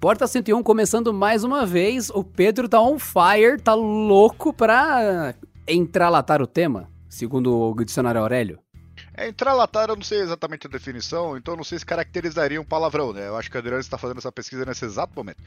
Porta 101 começando mais uma vez. O Pedro tá on fire, tá louco pra entralatar o tema, segundo o dicionário Aurélio. É, entralatar eu não sei exatamente a definição, então não sei se caracterizaria um palavrão, né? Eu acho que o Adriano está fazendo essa pesquisa nesse exato momento.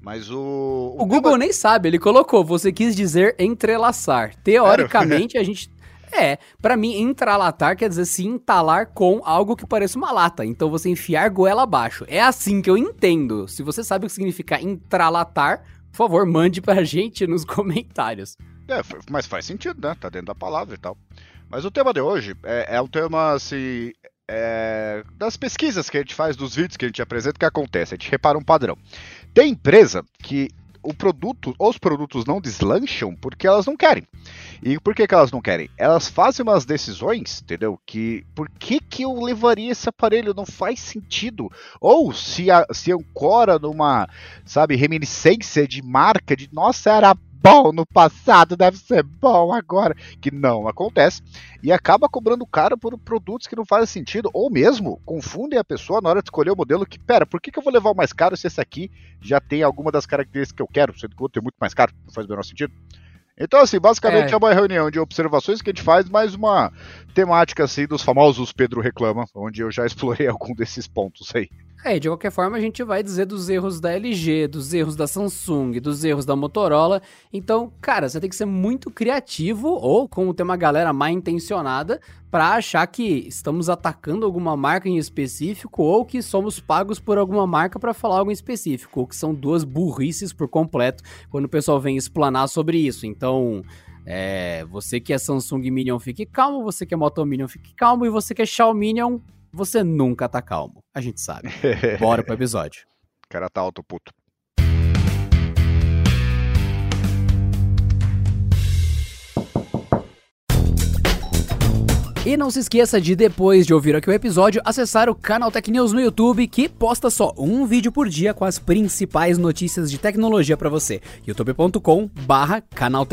Mas o. O, o Google tema... nem sabe, ele colocou, você quis dizer entrelaçar. Teoricamente, a gente é, para mim, entralatar quer dizer se entalar com algo que pareça uma lata. Então você enfiar goela abaixo. É assim que eu entendo. Se você sabe o que significa entralatar, por favor, mande pra gente nos comentários. É, mas faz sentido, né? Tá dentro da palavra e tal. Mas o tema de hoje é, é um tema, assim, é, das pesquisas que a gente faz, dos vídeos que a gente apresenta, o que acontece? A gente repara um padrão. Tem empresa que o produto, os produtos não deslancham porque elas não querem. E por que, que elas não querem? Elas fazem umas decisões, entendeu? Que por que, que eu levaria esse aparelho? Não faz sentido. Ou se, a, se ancora numa, sabe, reminiscência de marca, de nossa, era bom no passado, deve ser bom agora. Que não acontece. E acaba cobrando caro por produtos que não fazem sentido. Ou mesmo confundem a pessoa na hora de escolher o modelo que, pera, por que, que eu vou levar o mais caro se esse aqui já tem alguma das características que eu quero, sendo que o outro é muito mais caro? Não faz o menor sentido. Então, assim, basicamente é. é. uma reunião de observações que a gente faz, mais uma temática, assim, dos famosos Pedro Reclama, onde eu já explorei algum desses pontos aí. É, de qualquer forma a gente vai dizer dos erros da LG, dos erros da Samsung, dos erros da Motorola. Então, cara, você tem que ser muito criativo ou como tem uma galera mal intencionada para achar que estamos atacando alguma marca em específico ou que somos pagos por alguma marca para falar algo em específico, ou que são duas burrices por completo quando o pessoal vem explanar sobre isso. Então, é, você que é Samsung Minion, fique calmo. Você que é Moto Minion, fique calmo. E você que é Xiaomi Minion, você nunca tá calmo. A gente sabe. Bora pro episódio. O cara tá alto, puto. E não se esqueça de, depois de ouvir aqui o episódio, acessar o canal Tech News no YouTube, que posta só um vídeo por dia com as principais notícias de tecnologia para você. youtube.com barra Canal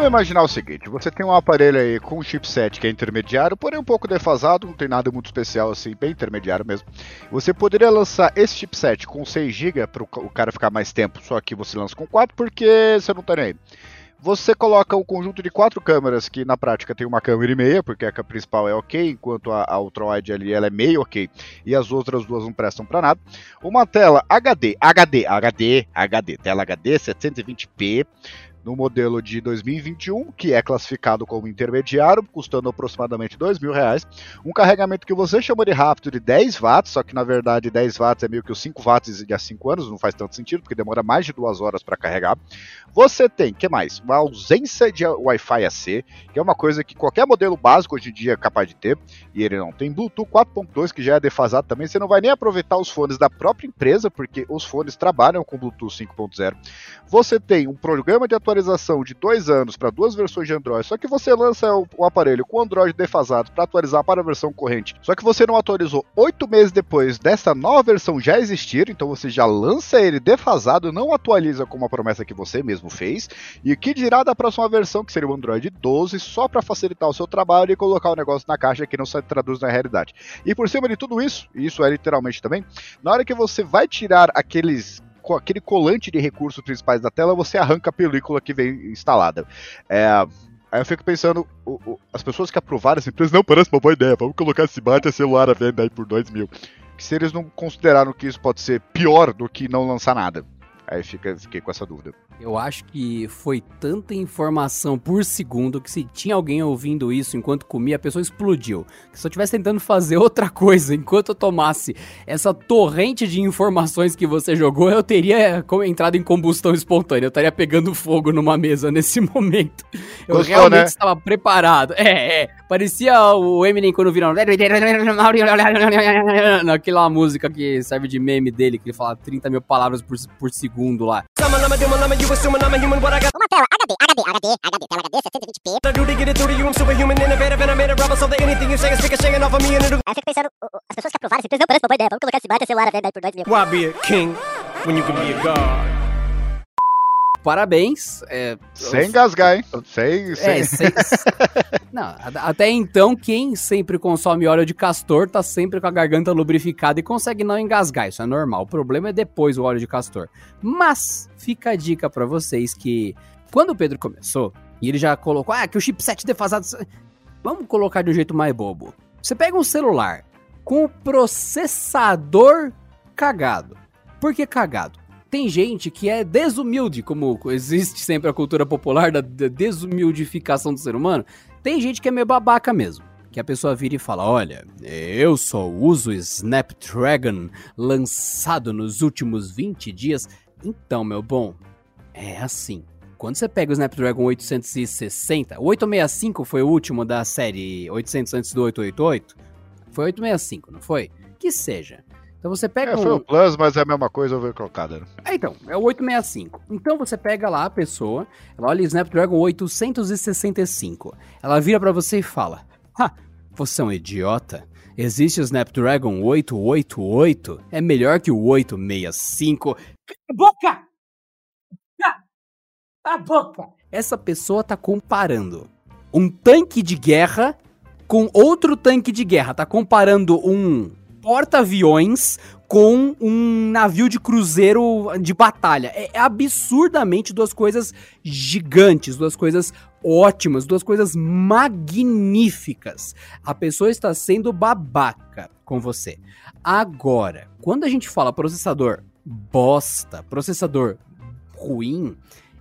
Vamos imaginar o seguinte: você tem um aparelho aí com um chipset que é intermediário, porém um pouco defasado, não tem nada muito especial assim, bem intermediário mesmo. Você poderia lançar esse chipset com 6 GB para o cara ficar mais tempo, só que você lança com 4 porque você não tá nem aí. Você coloca um conjunto de quatro câmeras que na prática tem uma câmera e meia, porque a principal é ok, enquanto a, a ultrawide ali ela é meio ok e as outras duas não prestam para nada. Uma tela HD, HD, HD, HD, tela HD 720p no modelo de 2021, que é classificado como intermediário, custando aproximadamente mil reais. Um carregamento que você chama de rápido de 10 watts, só que na verdade 10 watts é meio que os 5 watts de há 5 anos, não faz tanto sentido, porque demora mais de duas horas para carregar. Você tem, que mais? Uma ausência de Wi-Fi AC, que é uma coisa que qualquer modelo básico hoje em dia é capaz de ter, e ele não tem Bluetooth 4.2, que já é defasado também, você não vai nem aproveitar os fones da própria empresa, porque os fones trabalham com Bluetooth 5.0. Você tem um programa de atualização atualização de dois anos para duas versões de Android, só que você lança o, o aparelho com Android defasado para atualizar para a versão corrente, só que você não atualizou oito meses depois dessa nova versão já existir, então você já lança ele defasado, não atualiza com uma promessa que você mesmo fez, e que dirá da próxima versão, que seria o Android 12, só para facilitar o seu trabalho e colocar o negócio na caixa que não se traduz na realidade. E por cima de tudo isso, e isso é literalmente também, na hora que você vai tirar aqueles com aquele colante de recursos principais da tela, você arranca a película que vem instalada. É, aí eu fico pensando, o, o, as pessoas que aprovaram essa empresa, não, parece uma boa ideia, vamos colocar esse bate celular à venda aí por 2 mil. Se eles não consideraram que isso pode ser pior do que não lançar nada. Aí fica, fiquei com essa dúvida. Eu acho que foi tanta informação por segundo que se tinha alguém ouvindo isso enquanto comia, a pessoa explodiu. Se eu estivesse tentando fazer outra coisa enquanto eu tomasse essa torrente de informações que você jogou, eu teria entrado em combustão espontânea. Eu estaria pegando fogo numa mesa nesse momento. Eu Gostou, realmente né? estava preparado. É, é. Parecia o Eminem quando viram. Naquela música que serve de meme dele, que ele fala 30 mil palavras por, por segundo lá. Uma tela HD, HD, HD, HD, tela HD 720p. I do to get it through to you, I'm superhuman, innovative, and I made a rubber so that anything you say is ricocheting off of me and it'll... Aí eu fico pensando, as pessoas que aprovaram esse preço não parece uma boa ideia, vamos colocar esse bate celular a venda aí por 2 mil. Why be a king when you can be a god? Parabéns. É, sem engasgar, hein? Sem. sem... É, sem... Não, até então, quem sempre consome óleo de castor tá sempre com a garganta lubrificada e consegue não engasgar. Isso é normal. O problema é depois o óleo de castor. Mas fica a dica para vocês que quando o Pedro começou, e ele já colocou, ah, que o chipset defasado. Vamos colocar de um jeito mais bobo. Você pega um celular com o processador cagado. Por que cagado? Tem gente que é desumilde, como existe sempre a cultura popular da desumildificação do ser humano. Tem gente que é meio babaca mesmo. Que a pessoa vira e fala: Olha, eu só uso Snapdragon lançado nos últimos 20 dias. Então, meu bom, é assim. Quando você pega o Snapdragon 860, o 865 foi o último da série 800 antes do 888? Foi 865, não foi? Que seja. Então você pega. É, foi o Plus, mas é a mesma coisa overclockada. Né? É, então, é o 865. Então você pega lá a pessoa, ela olha o Snapdragon 865. Ela vira para você e fala: Ha, você é um idiota. Existe o Snapdragon 888, é melhor que o 865. Boca! A boca! Essa pessoa tá comparando um tanque de guerra com outro tanque de guerra. Tá comparando um porta-aviões com um navio de cruzeiro de batalha. É, é absurdamente duas coisas gigantes, duas coisas ótimas, duas coisas magníficas. A pessoa está sendo babaca com você. Agora, quando a gente fala processador bosta, processador ruim,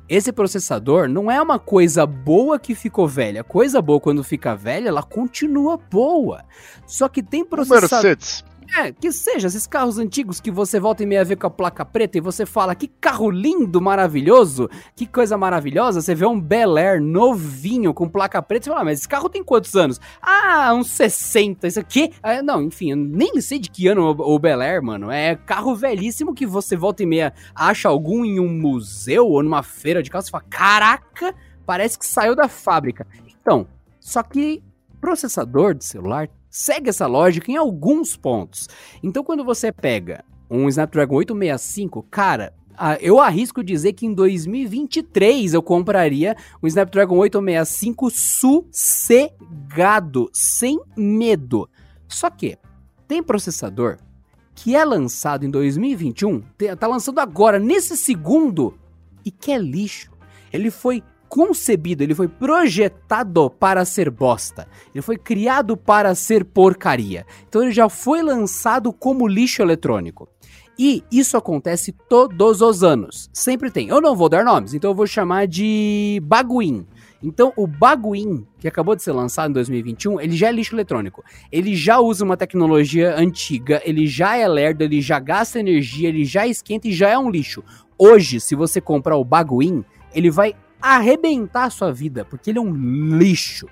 esse processador não é uma coisa boa que ficou velha. Coisa boa quando fica velha, ela continua boa. Só que tem processador. Mercedes. É, que seja, esses carros antigos que você volta e meia vê com a placa preta e você fala que carro lindo, maravilhoso, que coisa maravilhosa. Você vê um Bel Air novinho com placa preta e você fala, ah, mas esse carro tem quantos anos? Ah, uns 60, isso aqui. Ah, não, enfim, eu nem sei de que ano o, Bel Air, mano. É carro velhíssimo que você volta e meia acha algum em um museu ou numa feira de carro e fala, caraca, parece que saiu da fábrica. Então, só que processador de celular segue essa lógica em alguns pontos. Então, quando você pega um Snapdragon 865, cara, eu arrisco dizer que em 2023 eu compraria um Snapdragon 865 sossegado, sem medo. Só que tem processador que é lançado em 2021, tá lançando agora, nesse segundo, e que é lixo. Ele foi concebido, ele foi projetado para ser bosta. Ele foi criado para ser porcaria. Então ele já foi lançado como lixo eletrônico. E isso acontece todos os anos. Sempre tem. Eu não vou dar nomes, então eu vou chamar de Baguin. Então, o Baguin, que acabou de ser lançado em 2021, ele já é lixo eletrônico. Ele já usa uma tecnologia antiga, ele já é lerdo, ele já gasta energia, ele já esquenta e já é um lixo. Hoje, se você comprar o Baguin, ele vai arrebentar a sua vida, porque ele é um lixo.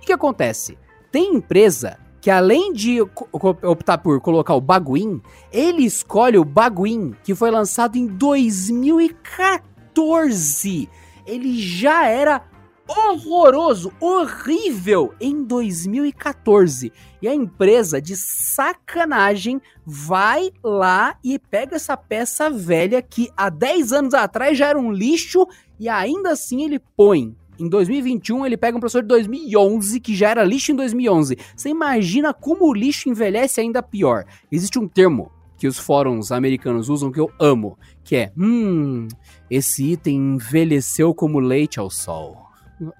O que acontece? Tem empresa que além de optar por colocar o Baguin, ele escolhe o Baguin, que foi lançado em 2014. Ele já era horroroso, horrível em 2014. E a empresa de sacanagem vai lá e pega essa peça velha que há 10 anos atrás já era um lixo e ainda assim ele põe. Em 2021 ele pega um professor de 2011 que já era lixo em 2011. Você imagina como o lixo envelhece ainda pior. Existe um termo que os fóruns americanos usam que eu amo, que é, hum, esse item envelheceu como leite ao sol.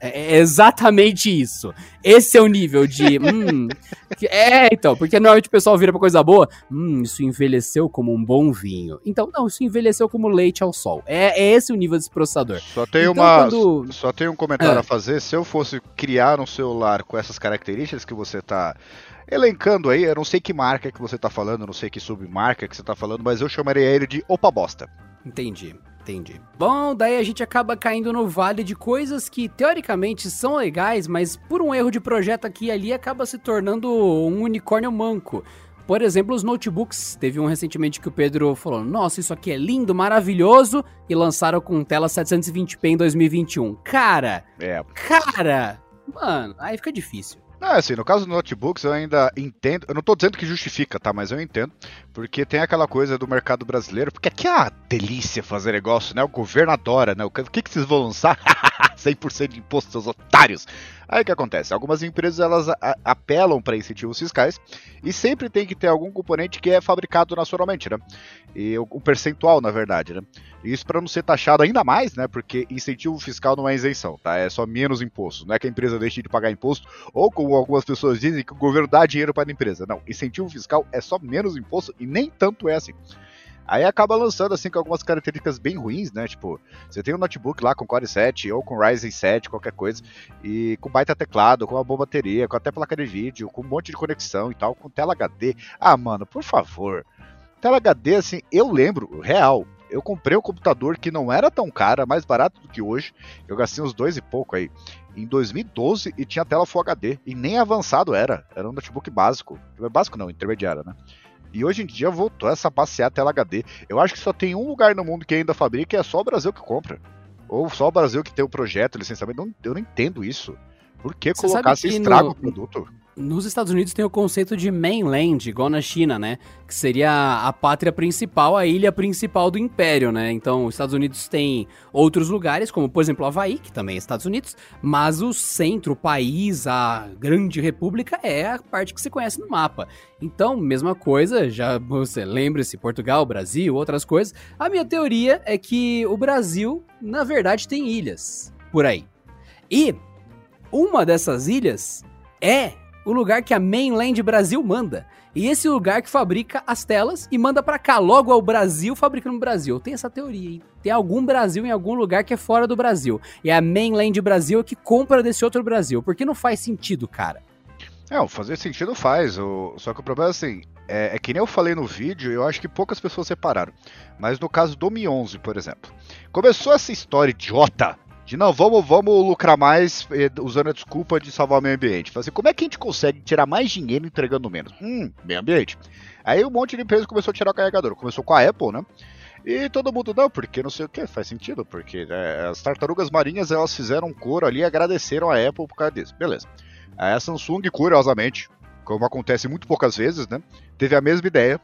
É, é exatamente isso. Esse é o nível de. hum, é, então, porque normalmente o pessoal vira pra coisa boa. Hum, isso envelheceu como um bom vinho. Então, não, isso envelheceu como leite ao sol. É, é esse o nível desse processador. Só tem, então, uma, quando... só tem um comentário é. a fazer. Se eu fosse criar um celular com essas características que você tá elencando aí, eu não sei que marca que você tá falando, não sei que submarca que você tá falando, mas eu chamaria ele de Opa Bosta. Entendi. Entendi. Bom, daí a gente acaba caindo no vale de coisas que teoricamente são legais, mas por um erro de projeto aqui e ali acaba se tornando um unicórnio manco. Por exemplo, os notebooks. Teve um recentemente que o Pedro falou: Nossa, isso aqui é lindo, maravilhoso. E lançaram com tela 720p em 2021. Cara! É. Cara! Mano, aí fica difícil. É, assim, no caso dos notebooks eu ainda entendo, eu não tô dizendo que justifica, tá, mas eu entendo, porque tem aquela coisa do mercado brasileiro, porque aqui é uma delícia fazer negócio, né, o governo adora, né, o que que vocês vão lançar? 100% de imposto, seus otários! Aí o que acontece? Algumas empresas elas apelam para incentivos fiscais e sempre tem que ter algum componente que é fabricado nacionalmente, né? E o percentual, na verdade, né? Isso para não ser taxado ainda mais, né? Porque incentivo fiscal não é isenção, tá? É só menos imposto. Não é que a empresa deixe de pagar imposto, ou como algumas pessoas dizem, que o governo dá dinheiro para a empresa. Não, incentivo fiscal é só menos imposto e nem tanto é assim. Aí acaba lançando assim com algumas características bem ruins, né? Tipo, você tem um notebook lá com Core 7 ou com Ryzen 7, qualquer coisa, e com baita teclado, com uma boa bateria, com até placa de vídeo, com um monte de conexão e tal, com tela HD. Ah, mano, por favor. Tela HD, assim, eu lembro, real, eu comprei um computador que não era tão caro, mais barato do que hoje. Eu gastei uns dois e pouco aí. Em 2012 e tinha tela Full HD. E nem avançado era. Era um notebook básico. Básico não, intermediário, né? E hoje em dia voltou essa passear tela HD. Eu acho que só tem um lugar no mundo que ainda fabrica e é só o Brasil que compra. Ou só o Brasil que tem o projeto, licenciamento. Eu não entendo isso. Por que Você colocar se estraga no... o produto? Nos Estados Unidos tem o conceito de mainland, igual na China, né? Que seria a pátria principal, a ilha principal do império, né? Então, os Estados Unidos tem outros lugares, como por exemplo Havaí, que também é Estados Unidos, mas o centro, o país, a grande república é a parte que se conhece no mapa. Então, mesma coisa, já você lembra-se, Portugal, Brasil, outras coisas. A minha teoria é que o Brasil, na verdade, tem ilhas por aí. E uma dessas ilhas é o lugar que a Mainland Brasil manda. E esse lugar que fabrica as telas e manda para cá, logo ao Brasil, fabricando no Brasil. Tem essa teoria, hein? Tem algum Brasil em algum lugar que é fora do Brasil. E a Mainland Brasil que compra desse outro Brasil. Porque não faz sentido, cara. Não, fazer sentido faz. O... Só que o problema é assim, é, é, que nem eu falei no vídeo, eu acho que poucas pessoas separaram. Mas no caso do Mi 11, por exemplo, começou essa história idiota de não, vamos, vamos lucrar mais eh, usando a desculpa de salvar o meio ambiente. Fazer, assim, como é que a gente consegue tirar mais dinheiro entregando menos? Hum, meio ambiente. Aí um monte de empresas começou a tirar o carregador. Começou com a Apple, né? E todo mundo, não, porque não sei o que, faz sentido, porque né, as tartarugas marinhas elas fizeram um coro ali e agradeceram a Apple por causa disso. Beleza. Aí a Samsung, curiosamente, como acontece muito poucas vezes, né? Teve a mesma ideia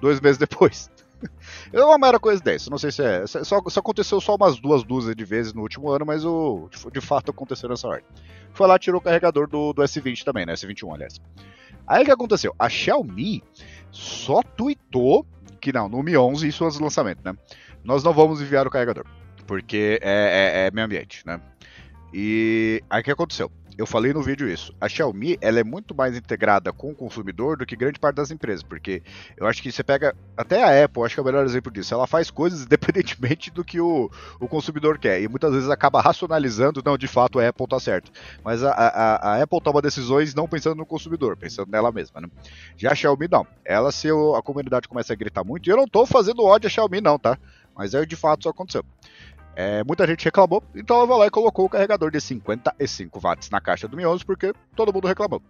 dois meses depois. É uma mera coincidência, não sei se é. Só, só aconteceu só umas duas dúzias de vezes no último ano, mas o, de fato aconteceu nessa ordem. Foi lá tirou o carregador do, do S20 também, né? S21, aliás. Aí o que aconteceu? A Xiaomi só tweetou que não, no Mi 11 isso é os lançamentos, né? Nós não vamos enviar o carregador, porque é, é, é meio ambiente, né? E aí o que aconteceu? Eu falei no vídeo isso. A Xiaomi ela é muito mais integrada com o consumidor do que grande parte das empresas, porque eu acho que você pega até a Apple, acho que é o melhor exemplo disso. Ela faz coisas independentemente do que o, o consumidor quer e muitas vezes acaba racionalizando, não, de fato a Apple tá certo. Mas a, a, a Apple toma decisões não pensando no consumidor, pensando nela mesma. Né? Já a Xiaomi não. Ela se a comunidade começa a gritar muito, e eu não tô fazendo ódio a Xiaomi não, tá? Mas aí de fato isso aconteceu. É, muita gente reclamou, então ela vai lá e colocou o carregador de 55 watts na caixa do Mi 11 porque todo mundo reclamou.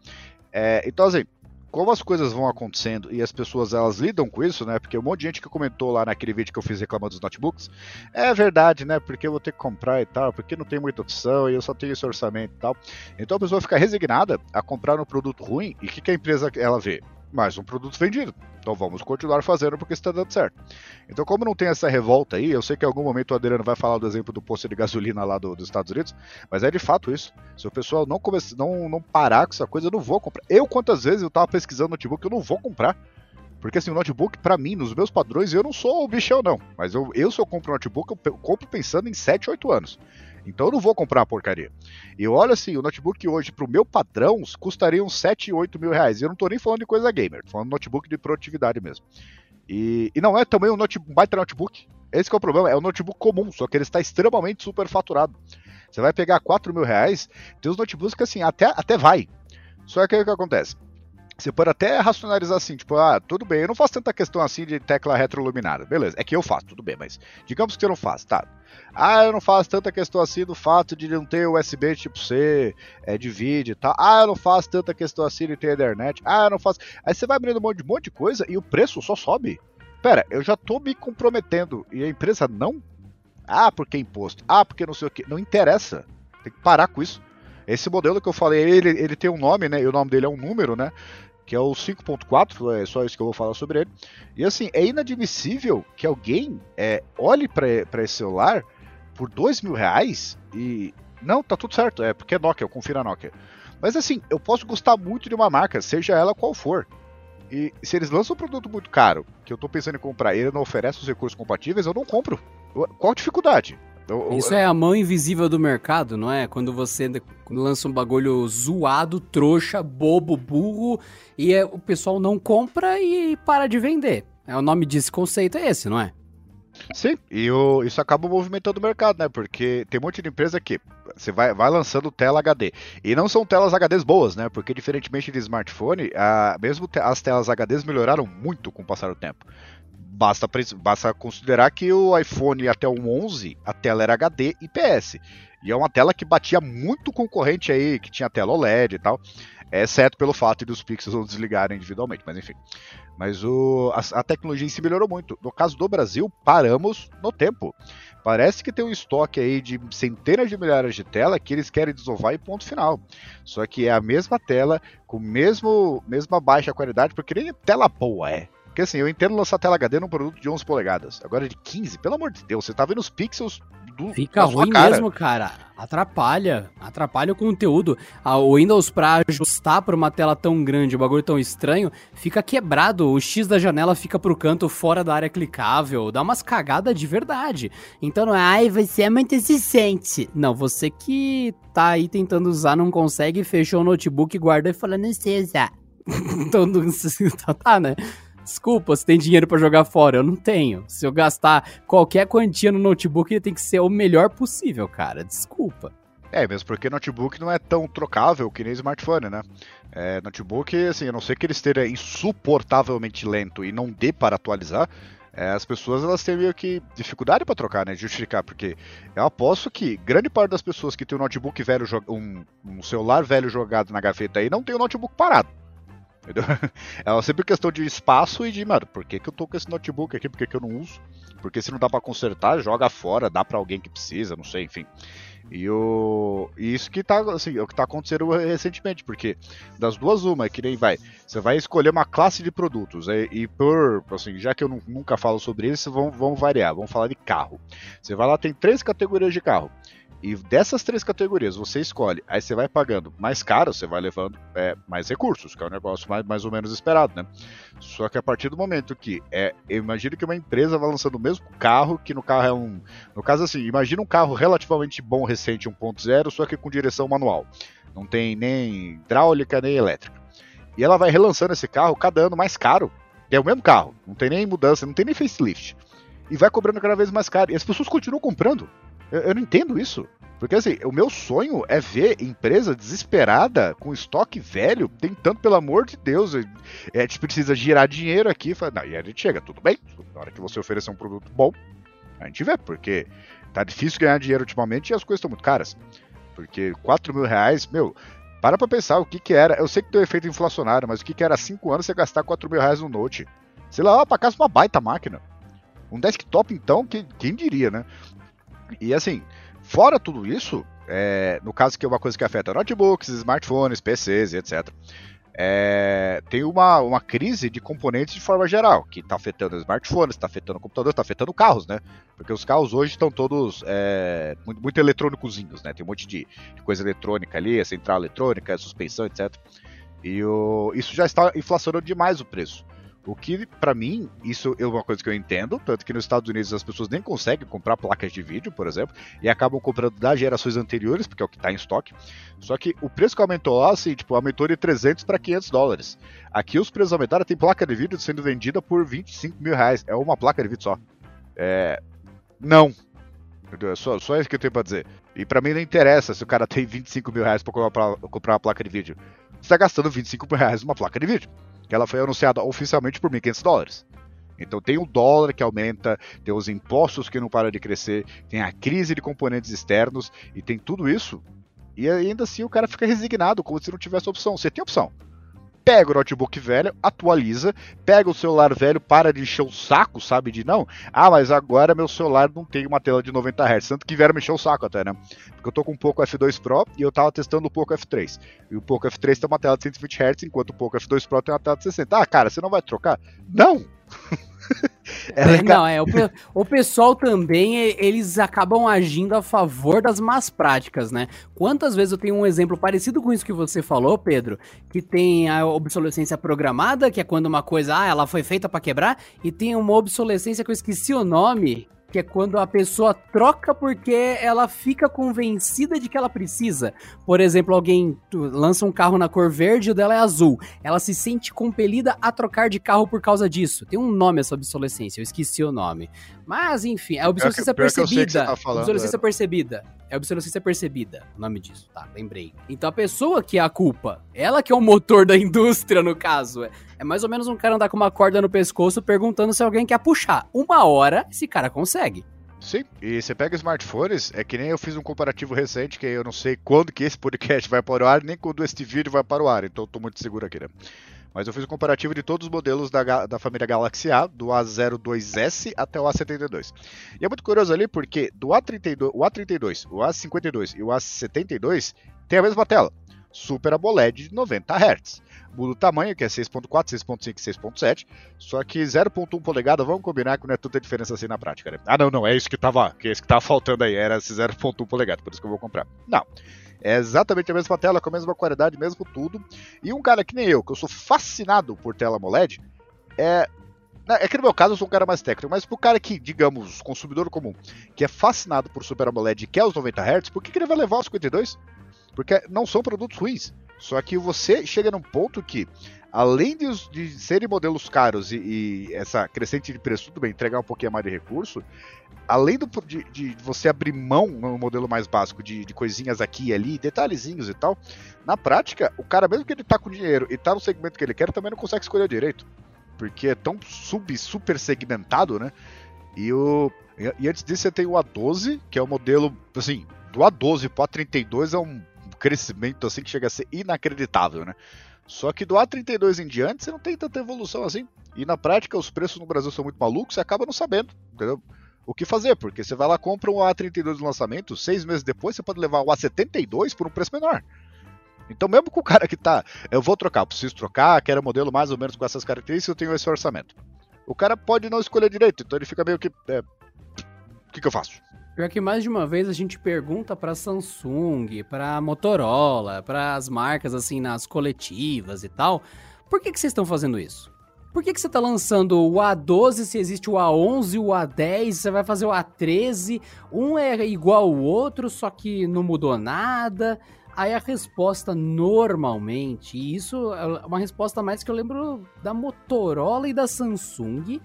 É, então, assim, como as coisas vão acontecendo e as pessoas elas lidam com isso, né? Porque um monte de gente que comentou lá naquele vídeo que eu fiz reclamando dos notebooks, é verdade, né? Porque eu vou ter que comprar e tal, porque não tem muita opção e eu só tenho esse orçamento e tal. Então a pessoa fica resignada a comprar um produto ruim e o que, que a empresa ela vê? Mais um produto vendido. Então vamos continuar fazendo porque está dando certo. Então, como não tem essa revolta aí, eu sei que em algum momento o Adriano vai falar do exemplo do posto de gasolina lá do, dos Estados Unidos, mas é de fato isso. Se o pessoal não, comece, não, não parar com essa coisa, eu não vou comprar. Eu, quantas vezes eu tava pesquisando notebook, eu não vou comprar. Porque assim, o notebook, para mim, nos meus padrões, eu não sou o bichão, não. Mas eu, eu se eu compro um notebook, eu compro pensando em 7, 8 anos. Então eu não vou comprar uma porcaria. E olha assim, o notebook hoje, pro meu padrão, custaria uns 7, 8 mil reais. E eu não tô nem falando de coisa gamer, tô falando de notebook de produtividade mesmo. E, e não é também um, notebook, um baita notebook. Esse é o problema, é um notebook comum, só que ele está extremamente superfaturado. Você vai pegar 4 mil reais, tem os notebooks que assim, até, até vai. Só que o que acontece? Você pode até racionalizar assim, tipo, ah, tudo bem, eu não faço tanta questão assim de tecla retroiluminada. Beleza, é que eu faço, tudo bem, mas digamos que você não faz, tá? Ah, eu não faço tanta questão assim do fato de não ter USB tipo C, é, de vídeo e tal. Ah, eu não faço tanta questão assim de ter internet. Ah, eu não faço. Aí você vai abrindo um monte um monte de coisa e o preço só sobe. Pera, eu já tô me comprometendo e a empresa não. Ah, porque é imposto. Ah, porque não sei o que. Não interessa. Tem que parar com isso. Esse modelo que eu falei, ele, ele tem um nome, né? E o nome dele é um número, né? Que é o 5.4, é só isso que eu vou falar sobre ele. E assim, é inadmissível que alguém é, olhe para esse celular por dois mil reais e. Não, tá tudo certo, é porque é Nokia, eu confiro a Nokia. Mas assim, eu posso gostar muito de uma marca, seja ela qual for. E se eles lançam um produto muito caro, que eu tô pensando em comprar, e ele não oferece os recursos compatíveis, eu não compro. Qual a dificuldade? Isso é a mão invisível do mercado, não é? Quando você lança um bagulho zoado, trouxa, bobo, burro, e é, o pessoal não compra e para de vender. É o nome desse conceito é esse, não é? Sim, e o, isso acaba movimentando o mercado, né? Porque tem um monte de empresa que você vai, vai lançando tela HD. E não são telas HDs boas, né? Porque diferentemente de smartphone, a, mesmo te, as telas HDs melhoraram muito com o passar do tempo. Basta, basta considerar que o iPhone até o 11, a tela era HD e PS. E é uma tela que batia muito concorrente aí, que tinha tela OLED e tal. Exceto pelo fato de os pixels não desligarem individualmente, mas enfim. Mas o, a, a, tecnologia em si melhorou muito. No caso do Brasil, paramos no tempo. Parece que tem um estoque aí de centenas de milhares de tela que eles querem desovar e ponto final. Só que é a mesma tela, com mesmo mesma baixa qualidade, porque nem tela boa é. Porque assim, eu entendo lançar tela HD num produto de 11 polegadas. Agora de 15, pelo amor de Deus, você tá vendo os pixels do Fica ruim cara. mesmo, cara. Atrapalha. Atrapalha o conteúdo. O Windows pra ajustar pra uma tela tão grande, um bagulho tão estranho, fica quebrado. O X da janela fica pro canto fora da área clicável. Dá umas cagadas de verdade. Então não é, ai, você é muito eficiente. Não, você que tá aí tentando usar, não consegue, fechou o notebook, guarda e fala, não sei usar. então, tá, né? Desculpa, você tem dinheiro para jogar fora. Eu não tenho. Se eu gastar qualquer quantia no notebook, ele tem que ser o melhor possível, cara. Desculpa. É, mesmo porque notebook não é tão trocável que nem smartphone, né? É, notebook, assim, a não ser que ele esteja insuportavelmente lento e não dê para atualizar, é, as pessoas elas têm meio que dificuldade para trocar, né? Justificar, porque eu aposto que grande parte das pessoas que tem um notebook velho, um, um celular velho jogado na gaveta aí, não tem o um notebook parado. Entendeu? É sempre questão de espaço e de, mano, por que, que eu tô com esse notebook aqui? Por que, que eu não uso? Porque se não dá para consertar, joga fora, dá para alguém que precisa, não sei, enfim. E, o, e isso que tá, assim, é o que tá acontecendo recentemente, porque das duas, uma, é que nem vai. Você vai escolher uma classe de produtos, e, e por, assim, já que eu nunca falo sobre isso, vamos variar, vamos falar de carro. Você vai lá, tem três categorias de carro. E dessas três categorias você escolhe, aí você vai pagando mais caro, você vai levando é, mais recursos, que é um negócio mais, mais ou menos esperado, né? Só que a partir do momento que é, eu imagino que uma empresa vai lançando o mesmo carro, que no carro é um. No caso assim, imagina um carro relativamente bom, recente, 1.0, só que com direção manual. Não tem nem hidráulica nem elétrica. E ela vai relançando esse carro cada ano mais caro. É o mesmo carro, não tem nem mudança, não tem nem facelift. E vai cobrando cada vez mais caro. E as pessoas continuam comprando. Eu, eu, não entendo isso. Porque assim, o meu sonho é ver empresa desesperada, com estoque velho, tentando, pelo amor de Deus, é, a gente precisa girar dinheiro aqui. Fala, não, e a gente chega, tudo bem. Na hora que você oferecer um produto bom, a gente vê, porque tá difícil ganhar dinheiro ultimamente e as coisas estão muito caras. Porque 4 mil reais, meu, para pra pensar o que que era. Eu sei que tem efeito inflacionário, mas o que que era 5 anos você gastar 4 mil reais no Note? Sei lá, pra casa uma baita máquina. Um desktop, então, que, quem diria, né? E assim, fora tudo isso, é, no caso que é uma coisa que afeta notebooks, smartphones, PCs etc. É, tem uma, uma crise de componentes de forma geral, que está afetando smartphones, está afetando computadores, está afetando carros, né? Porque os carros hoje estão todos é, muito, muito eletrônicozinhos, né? Tem um monte de, de coisa eletrônica ali, a central eletrônica, a suspensão, etc. E o, isso já está inflacionando demais o preço. O que, para mim, isso é uma coisa que eu entendo, tanto que nos Estados Unidos as pessoas nem conseguem comprar placas de vídeo, por exemplo, e acabam comprando das gerações anteriores, porque é o que está em estoque. Só que o preço que aumentou lá, assim, tipo, aumentou de 300 para 500 dólares. Aqui os preços aumentaram, tem placa de vídeo sendo vendida por 25 mil reais. É uma placa de vídeo só. É. Não. É só, só isso que eu tenho pra dizer. E para mim não interessa se o cara tem 25 mil reais pra comprar, uma placa de vídeo. Você tá gastando 25 mil reais numa placa de vídeo que ela foi anunciada oficialmente por 1.500 dólares. Então tem o dólar que aumenta, tem os impostos que não param de crescer, tem a crise de componentes externos e tem tudo isso. E ainda assim o cara fica resignado, como se não tivesse opção. Você tem opção. Pega o notebook velho, atualiza, pega o celular velho, para de encher o saco, sabe? De não, ah, mas agora meu celular não tem uma tela de 90 Hz. Tanto que vieram me encher o saco até, né? Porque eu tô com um Poco F2 Pro e eu tava testando o Poco F3. E o Poco F3 tem uma tela de 120 Hz, enquanto o Poco F2 Pro tem uma tela de 60. Ah, cara, você não vai trocar? Não! É, é não, é, o, o, pessoal também, eles acabam agindo a favor das más práticas, né? Quantas vezes eu tenho um exemplo parecido com isso que você falou, Pedro, que tem a obsolescência programada, que é quando uma coisa, ah, ela foi feita para quebrar, e tem uma obsolescência que eu esqueci o nome, que é quando a pessoa troca porque ela fica convencida de que ela precisa. Por exemplo, alguém lança um carro na cor verde e o dela é azul. Ela se sente compelida a trocar de carro por causa disso. Tem um nome essa obsolescência, eu esqueci o nome. Mas, enfim, é obsolescência pior que, pior percebida. Tá falando, obsolescência é. percebida. É obsolescência percebida, o nome disso, tá? Lembrei. Então a pessoa que é a culpa, ela que é o motor da indústria, no caso. É, é mais ou menos um cara andar com uma corda no pescoço perguntando se alguém quer puxar. Uma hora, esse cara consegue. Sim, e você pega smartphones, é que nem eu fiz um comparativo recente, que eu não sei quando que esse podcast vai para o ar, nem quando este vídeo vai para o ar, então eu tô muito seguro aqui, né? Mas eu fiz um comparativo de todos os modelos da, da família Galaxy A, do A02S até o A72. E é muito curioso ali porque do A32, o A32, o A52 e o A72 tem a mesma tela, Super AMOLED de 90 Hz. Muda o tamanho, que é 6.4, 6.5 e 6.7, só que 0.1 polegada, vamos combinar que não é tanta diferença assim na prática, né? Ah, não, não, é isso que tava, que é isso que tava faltando aí, era esse 0.1 polegada, por isso que eu vou comprar. Não. É exatamente a mesma tela, com a mesma qualidade, mesmo tudo. E um cara que nem eu, que eu sou fascinado por tela AMOLED, é. É que no meu caso eu sou um cara mais técnico, mas pro cara que, digamos, consumidor comum, que é fascinado por Super AMOLED e quer os 90 Hz, por que, que ele vai levar os 52? Porque não são produtos ruins. Só que você chega num ponto que, além de, de serem modelos caros e, e, essa crescente de preço, tudo bem, entregar um pouquinho mais de recurso, além do, de, de, você abrir mão no modelo mais básico de, de, coisinhas aqui e ali, detalhezinhos e tal, na prática, o cara, mesmo que ele tá com dinheiro e tá no segmento que ele quer, também não consegue escolher direito. Porque é tão sub, super segmentado, né? E, o, e, antes disso você tem o A12, que é o modelo, assim, do A12 pro A32 é um crescimento assim que chega a ser inacreditável, né? Só que do A32 em diante você não tem tanta evolução assim. E na prática os preços no Brasil são muito malucos, você acaba não sabendo, entendeu? O que fazer, porque você vai lá compra um A32 de lançamento, seis meses depois você pode levar o A72 por um preço menor. Então, mesmo com o cara que tá, eu vou trocar, preciso trocar, quero um modelo mais ou menos com essas características, eu tenho esse orçamento. O cara pode não escolher direito, então ele fica meio que. É, o que, que eu faço? Pior que mais de uma vez a gente pergunta para Samsung, para Motorola, para as marcas assim nas coletivas e tal, por que, que vocês estão fazendo isso? Por que, que você tá lançando o A12 se existe o A11 e o A10? Você vai fazer o A13? Um é igual ao outro, só que não mudou nada. Aí a resposta normalmente, e isso é uma resposta mais que eu lembro da Motorola e da Samsung,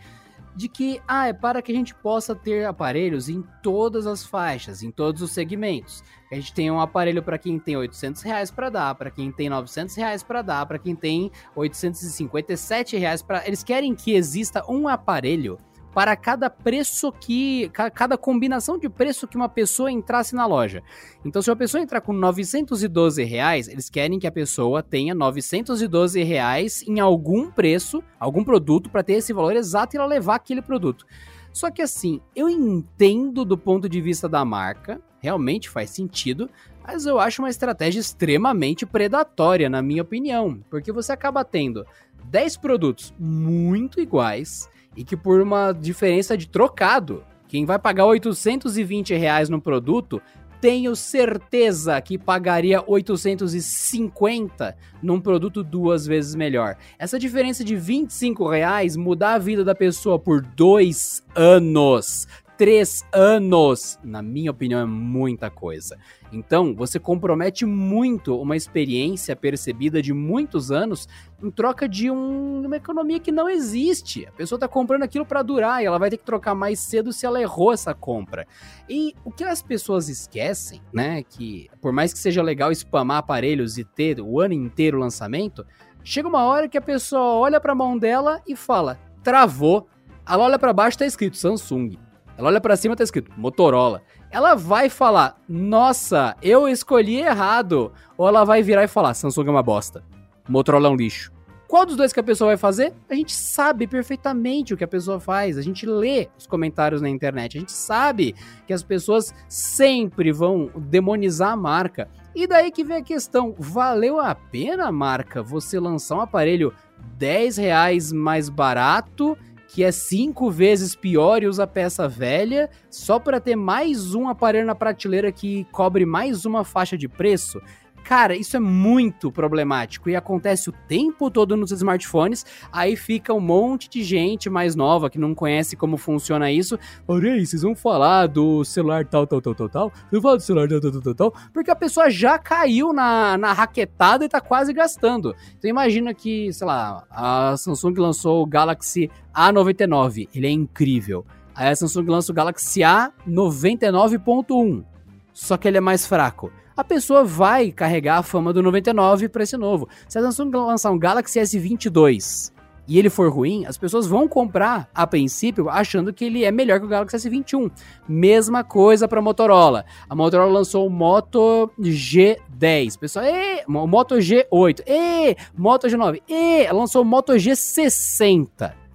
de que ah, é para que a gente possa ter aparelhos em todas as faixas, em todos os segmentos. A gente tem um aparelho para quem tem 800 reais para dar, para quem tem 900 reais para dar, para quem tem 857 reais para. Eles querem que exista um aparelho para cada preço que. cada combinação de preço que uma pessoa entrasse na loja. Então, se uma pessoa entrar com 912 reais, eles querem que a pessoa tenha 912 reais em algum preço, algum produto, para ter esse valor exato e ela levar aquele produto. Só que assim, eu entendo do ponto de vista da marca, realmente faz sentido, mas eu acho uma estratégia extremamente predatória, na minha opinião, porque você acaba tendo 10 produtos muito iguais e que por uma diferença de trocado, quem vai pagar 820 reais no produto, tenho certeza que pagaria 850 num produto duas vezes melhor. Essa diferença de 25 reais mudar a vida da pessoa por dois anos três anos, na minha opinião, é muita coisa. Então, você compromete muito uma experiência percebida de muitos anos em troca de um, uma economia que não existe. A pessoa está comprando aquilo para durar e ela vai ter que trocar mais cedo se ela errou essa compra. E o que as pessoas esquecem, né, que por mais que seja legal spamar aparelhos e ter o ano inteiro lançamento, chega uma hora que a pessoa olha para a mão dela e fala: "Travou". Ela olha para baixo tá escrito Samsung. Ela olha para cima tá escrito Motorola. Ela vai falar: "Nossa, eu escolhi errado". Ou ela vai virar e falar: "Samsung é uma bosta. Motorola é um lixo". Qual dos dois que a pessoa vai fazer? A gente sabe perfeitamente o que a pessoa faz. A gente lê os comentários na internet. A gente sabe que as pessoas sempre vão demonizar a marca. E daí que vem a questão: valeu a pena, marca, você lançar um aparelho 10 reais mais barato que é cinco vezes pior e usa peça velha, só para ter mais um aparelho na prateleira que cobre mais uma faixa de preço. Cara, isso é muito problemático e acontece o tempo todo nos smartphones. Aí fica um monte de gente mais nova que não conhece como funciona isso. Olha vocês vão falar do celular tal, tal, tal, tal, tal. Não fala do celular tal, tal, tal, tal, tal. Porque a pessoa já caiu na, na raquetada e tá quase gastando. Então imagina que, sei lá, a Samsung lançou o Galaxy A99. Ele é incrível. Aí a Samsung lança o Galaxy A99.1. Só que ele é mais fraco a pessoa vai carregar a fama do 99 para esse novo. Se a Samsung lançar um Galaxy S22 e ele for ruim, as pessoas vão comprar a princípio achando que ele é melhor que o Galaxy S21. Mesma coisa para Motorola. A Motorola lançou o Moto G10. Pessoal, e, o Moto G8, e, Moto G9, e, lançou o Moto G60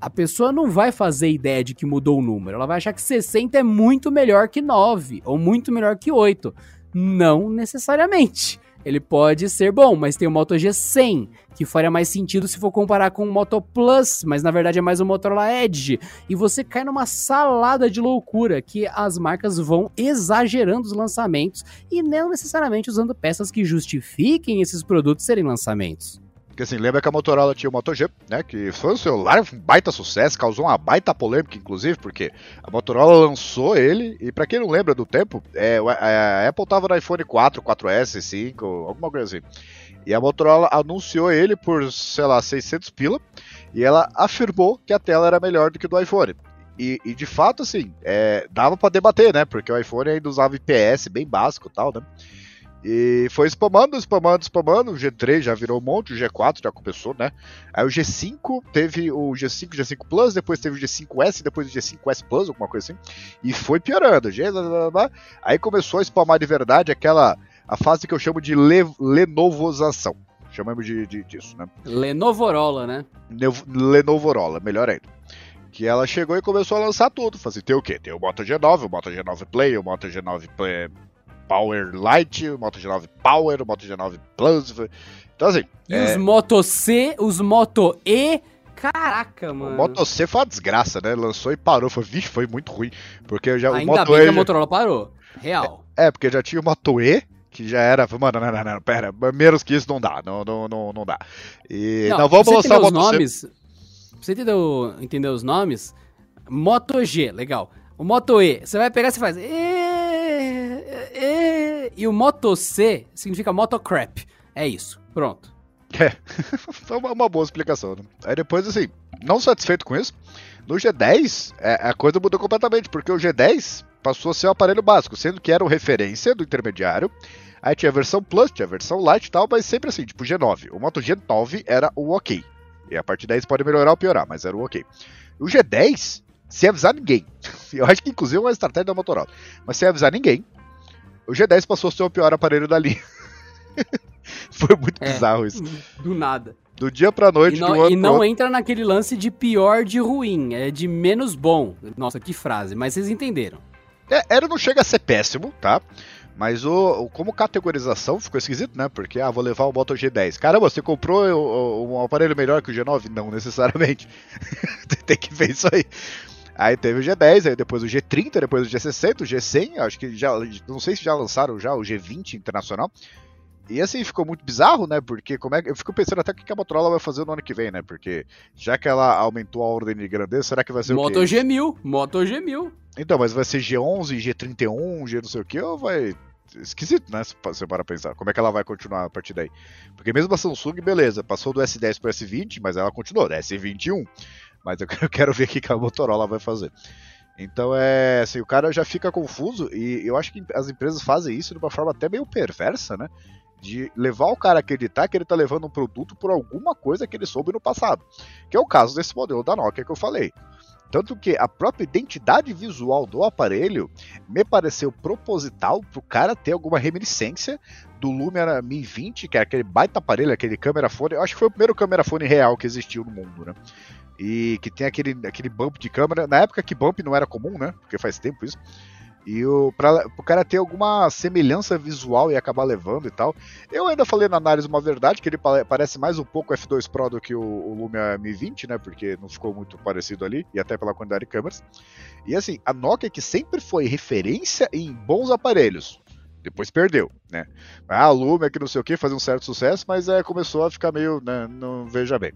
a pessoa não vai fazer ideia de que mudou o número. Ela vai achar que 60 é muito melhor que 9 ou muito melhor que 8. Não necessariamente. Ele pode ser bom, mas tem o Moto G100, que faria mais sentido se for comparar com o Moto Plus, mas na verdade é mais o Motorola Edge. E você cai numa salada de loucura que as marcas vão exagerando os lançamentos e não necessariamente usando peças que justifiquem esses produtos serem lançamentos. Porque assim, lembra que a Motorola tinha o Moto G, né? Que foi um celular, um baita sucesso, causou uma baita polêmica, inclusive, porque a Motorola lançou ele, e para quem não lembra do tempo, é, a Apple tava no iPhone 4, 4S, 5, alguma coisa assim. E a Motorola anunciou ele por, sei lá, 600 pila, e ela afirmou que a tela era melhor do que do iPhone. E, e de fato, assim, é, dava para debater, né? Porque o iPhone ainda usava IPS bem básico e tal, né? E foi spamando, spamando, spamando. O G3 já virou um monte, o G4 já começou, né? Aí o G5 teve o G5, G5 Plus, depois teve o G5S, depois o G5S Plus, alguma coisa assim. E foi piorando. G, aí começou a spamar de verdade aquela a fase que eu chamo de le, lenovozação. Chamamos de, de, disso, né? Lenovorola, né? Lenovorola, melhor ainda. Que ela chegou e começou a lançar tudo. Fazer, tem o quê? Tem o Moto G9, o Moto G9 Play, o Moto G9 Play, Power Lite, o Moto G9 Power, o Moto G9 Plus. Então, assim. E é... os Moto C, os Moto E. Caraca, mano. O Moto C foi uma desgraça, né? Lançou e parou. Foi, vixe, foi muito ruim. Porque já, Ainda o Moto bem e que a Motorola parou. Real. É, é, porque já tinha o Moto E, que já era. Mano, não, não, não, pera. Menos que isso não dá. Não, não, não, não dá. E. Não, não vamos lançar o Moto nomes, C. Pra você entender, entender os nomes, Moto G, legal. O Moto E, você vai pegar e você faz. E o Moto C significa motocrap. É isso. Pronto. É, foi uma, boa explicação. Né? Aí depois, assim, não satisfeito com isso, no G10 é, a coisa mudou completamente, porque o G10 passou a ser o um aparelho básico, sendo que era o referência do intermediário. Aí tinha a versão Plus, tinha a versão Lite e tal, mas sempre assim, tipo G9. O Moto G9 era o ok. E a partir daí pode melhorar ou piorar, mas era o ok. O G10 sem avisar ninguém. Eu acho que inclusive é uma estratégia da Motorola. Mas sem avisar ninguém, o G10 passou a ser o pior aparelho da linha. Foi muito é, bizarro isso. Do nada. Do dia pra noite. E não, e não entra naquele lance de pior de ruim, é de menos bom. Nossa, que frase, mas vocês entenderam. É, era não chega a ser péssimo, tá? Mas o, o, como categorização ficou esquisito, né? Porque, ah, vou levar o Moto G10. Caramba, você comprou um aparelho melhor que o G9? Não necessariamente. Tem que ver isso aí. Aí teve o G10, aí depois o G30, depois o G60, o G100, acho que já, não sei se já lançaram já o G20 internacional. E assim, ficou muito bizarro, né? Porque como é eu fico pensando até o que a Motorola vai fazer no ano que vem, né? Porque já que ela aumentou a ordem de grandeza, será que vai ser Moto o quê? G1000, Moto G1000. Então, mas vai ser G11, G31, G não sei o que, ou vai esquisito, né? Se você para pensar. Como é que ela vai continuar a partir daí? Porque mesmo a Samsung, beleza, passou do S10 para o S20, mas ela continuou, né? S21. Mas eu quero ver o que a Motorola vai fazer. Então é assim, o cara já fica confuso e eu acho que as empresas fazem isso de uma forma até meio perversa, né? De levar o cara a acreditar que ele tá levando um produto por alguma coisa que ele soube no passado. Que é o caso desse modelo da Nokia que eu falei. Tanto que a própria identidade visual do aparelho me pareceu proposital pro cara ter alguma reminiscência do Lumia 1020, que é aquele baita aparelho, aquele câmera fone. Eu acho que foi o primeiro câmera fone real que existiu no mundo, né? E que tem aquele, aquele bump de câmera. Na época que bump não era comum, né? Porque faz tempo isso. E o, pra, o cara ter alguma semelhança visual e acabar levando e tal. Eu ainda falei na análise uma verdade, que ele parece mais um pouco F2 Pro do que o, o Lumia Mi 20, né? Porque não ficou muito parecido ali, e até pela quantidade de câmeras. E assim, a Nokia que sempre foi referência em bons aparelhos. Depois perdeu, né? Ah, a Lumia que não sei o que, fazia um certo sucesso, mas é, começou a ficar meio, né, não veja bem.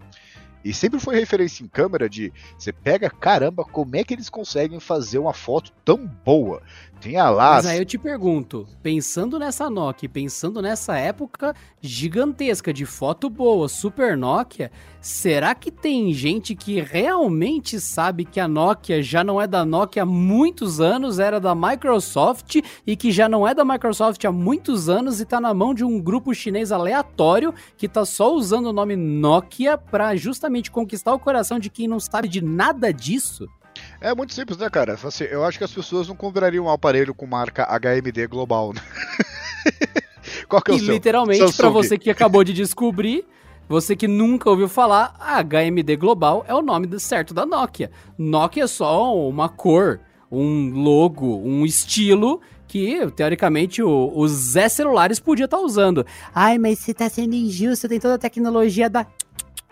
E sempre foi referência em câmera de você pega, caramba, como é que eles conseguem fazer uma foto tão boa? Tinha lá. Mas aí eu te pergunto, pensando nessa Nokia, pensando nessa época gigantesca de foto boa, Super Nokia, será que tem gente que realmente sabe que a Nokia já não é da Nokia há muitos anos, era da Microsoft e que já não é da Microsoft há muitos anos e tá na mão de um grupo chinês aleatório que tá só usando o nome Nokia para justamente conquistar o coração de quem não sabe de nada disso? É muito simples, né, cara? Assim, eu acho que as pessoas não comprariam um aparelho com marca HMD global, né? Qual que é o e seu? literalmente, para você que acabou de descobrir, você que nunca ouviu falar, a HMD Global é o nome certo da Nokia. Nokia é só uma cor, um logo, um estilo que, teoricamente, o, os Zé celulares podia estar tá usando. Ai, mas você tá sendo injusto, tem toda a tecnologia da...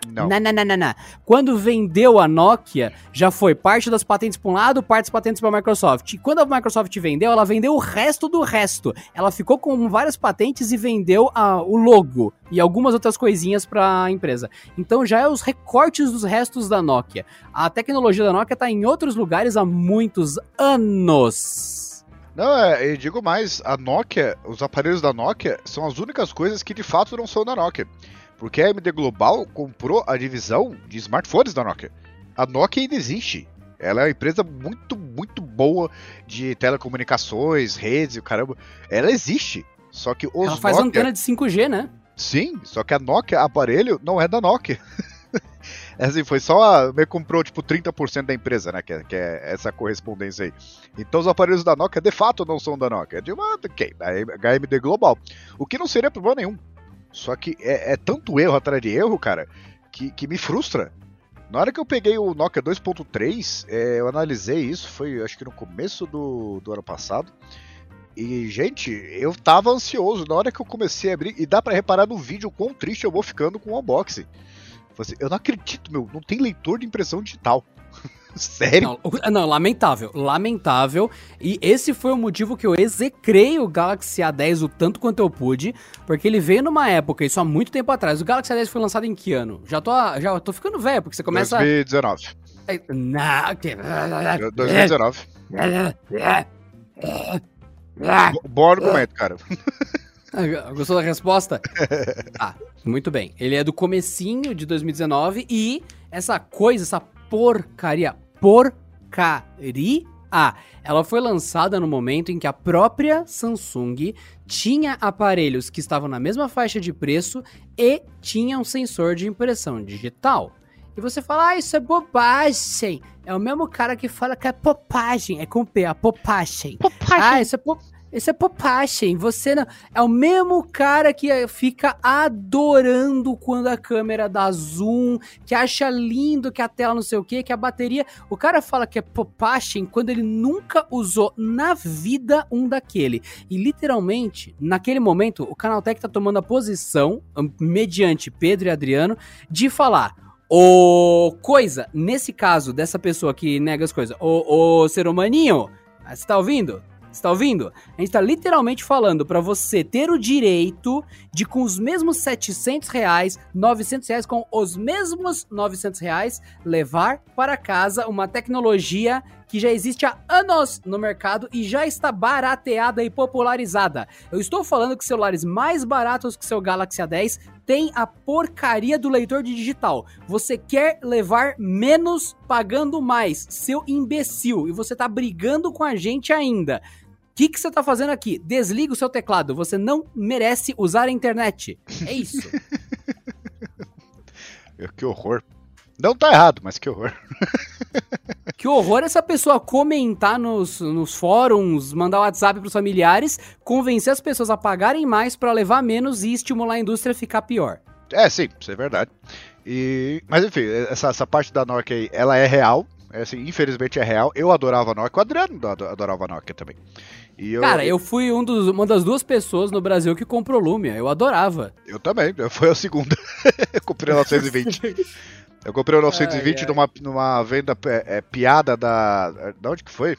Não. Não, não, não, não, Quando vendeu a Nokia, já foi parte das patentes para um lado, parte das patentes para a Microsoft. E quando a Microsoft vendeu, ela vendeu o resto do resto. Ela ficou com várias patentes e vendeu a, o logo e algumas outras coisinhas para a empresa. Então já é os recortes dos restos da Nokia. A tecnologia da Nokia está em outros lugares há muitos anos. Não, é, eu digo mais, a Nokia, os aparelhos da Nokia são as únicas coisas que de fato não são da Nokia. Porque a AMD Global comprou a divisão de smartphones da Nokia. A Nokia ainda existe. Ela é uma empresa muito, muito boa de telecomunicações, redes e o caramba. Ela existe. Só que os Ela faz Nokia... antena de 5G, né? Sim, só que a Nokia, aparelho, não é da Nokia. assim, foi só a. Me comprou tipo 30% da empresa, né? Que é, que é, essa correspondência aí. Então os aparelhos da Nokia de fato não são da Nokia. É de uma. Okay, da HMD Global. O que não seria problema nenhum. Só que é, é tanto erro atrás de erro, cara, que, que me frustra. Na hora que eu peguei o Nokia 2.3, é, eu analisei isso, foi acho que no começo do, do ano passado. E, gente, eu tava ansioso. Na hora que eu comecei a abrir, e dá para reparar no vídeo o quão triste eu vou ficando com o unboxing. Assim, eu não acredito, meu, não tem leitor de impressão digital. Sério? Não, não, lamentável, lamentável. E esse foi o motivo que eu execrei o Galaxy A10 o tanto quanto eu pude, porque ele veio numa época, isso há muito tempo atrás. O Galaxy A10 foi lançado em que ano? Já tô, já tô ficando velho, porque você começa... 2019. É, não, que... 2019. Bom argumento, cara. Gostou da resposta? Ah, muito bem. Ele é do comecinho de 2019 e essa coisa, essa porcaria, porcaria. Ela foi lançada no momento em que a própria Samsung tinha aparelhos que estavam na mesma faixa de preço e tinha um sensor de impressão digital. E você fala, ah, isso é bobagem. É o mesmo cara que fala que é popagem. É com P, a popagem. popagem. Ah, isso é popagem. Esse é Popachin, você não. É o mesmo cara que eh, fica adorando quando a câmera dá zoom, que acha lindo que a tela não sei o que, que a bateria. O cara fala que é Popachin quando ele nunca usou na vida um daquele. E literalmente, naquele momento, o Canaltech tá tomando a posição, mediante Pedro e Adriano, de falar. Ô, coisa, nesse caso dessa pessoa que nega as coisas, ô, ô ser humaninho, você tá ouvindo? Está ouvindo? A gente está literalmente falando para você ter o direito de, com os mesmos 700 reais, 900 reais, com os mesmos 900 reais, levar para casa uma tecnologia que já existe há anos no mercado e já está barateada e popularizada. Eu estou falando que celulares mais baratos que seu Galaxy A10 tem a porcaria do leitor de digital. Você quer levar menos pagando mais, seu imbecil, e você está brigando com a gente ainda. O que, que você tá fazendo aqui? Desliga o seu teclado. Você não merece usar a internet. É isso. que horror. Não tá errado, mas que horror. Que horror essa pessoa comentar nos, nos fóruns, mandar WhatsApp pros familiares, convencer as pessoas a pagarem mais para levar menos e estimular a indústria a ficar pior. É, sim, isso é verdade. E, mas enfim, essa, essa parte da Nokia aí, ela é real. É, assim, infelizmente é real. Eu adorava a Nokia, o Adriano adorava a Nokia também. Eu, Cara, eu fui um dos, uma das duas pessoas no Brasil que comprou Lumia. Eu adorava. Eu também, foi a segunda. eu comprei a 920. eu comprei a 920 ai, ai. Numa, numa venda é, é, piada da. Da onde que foi?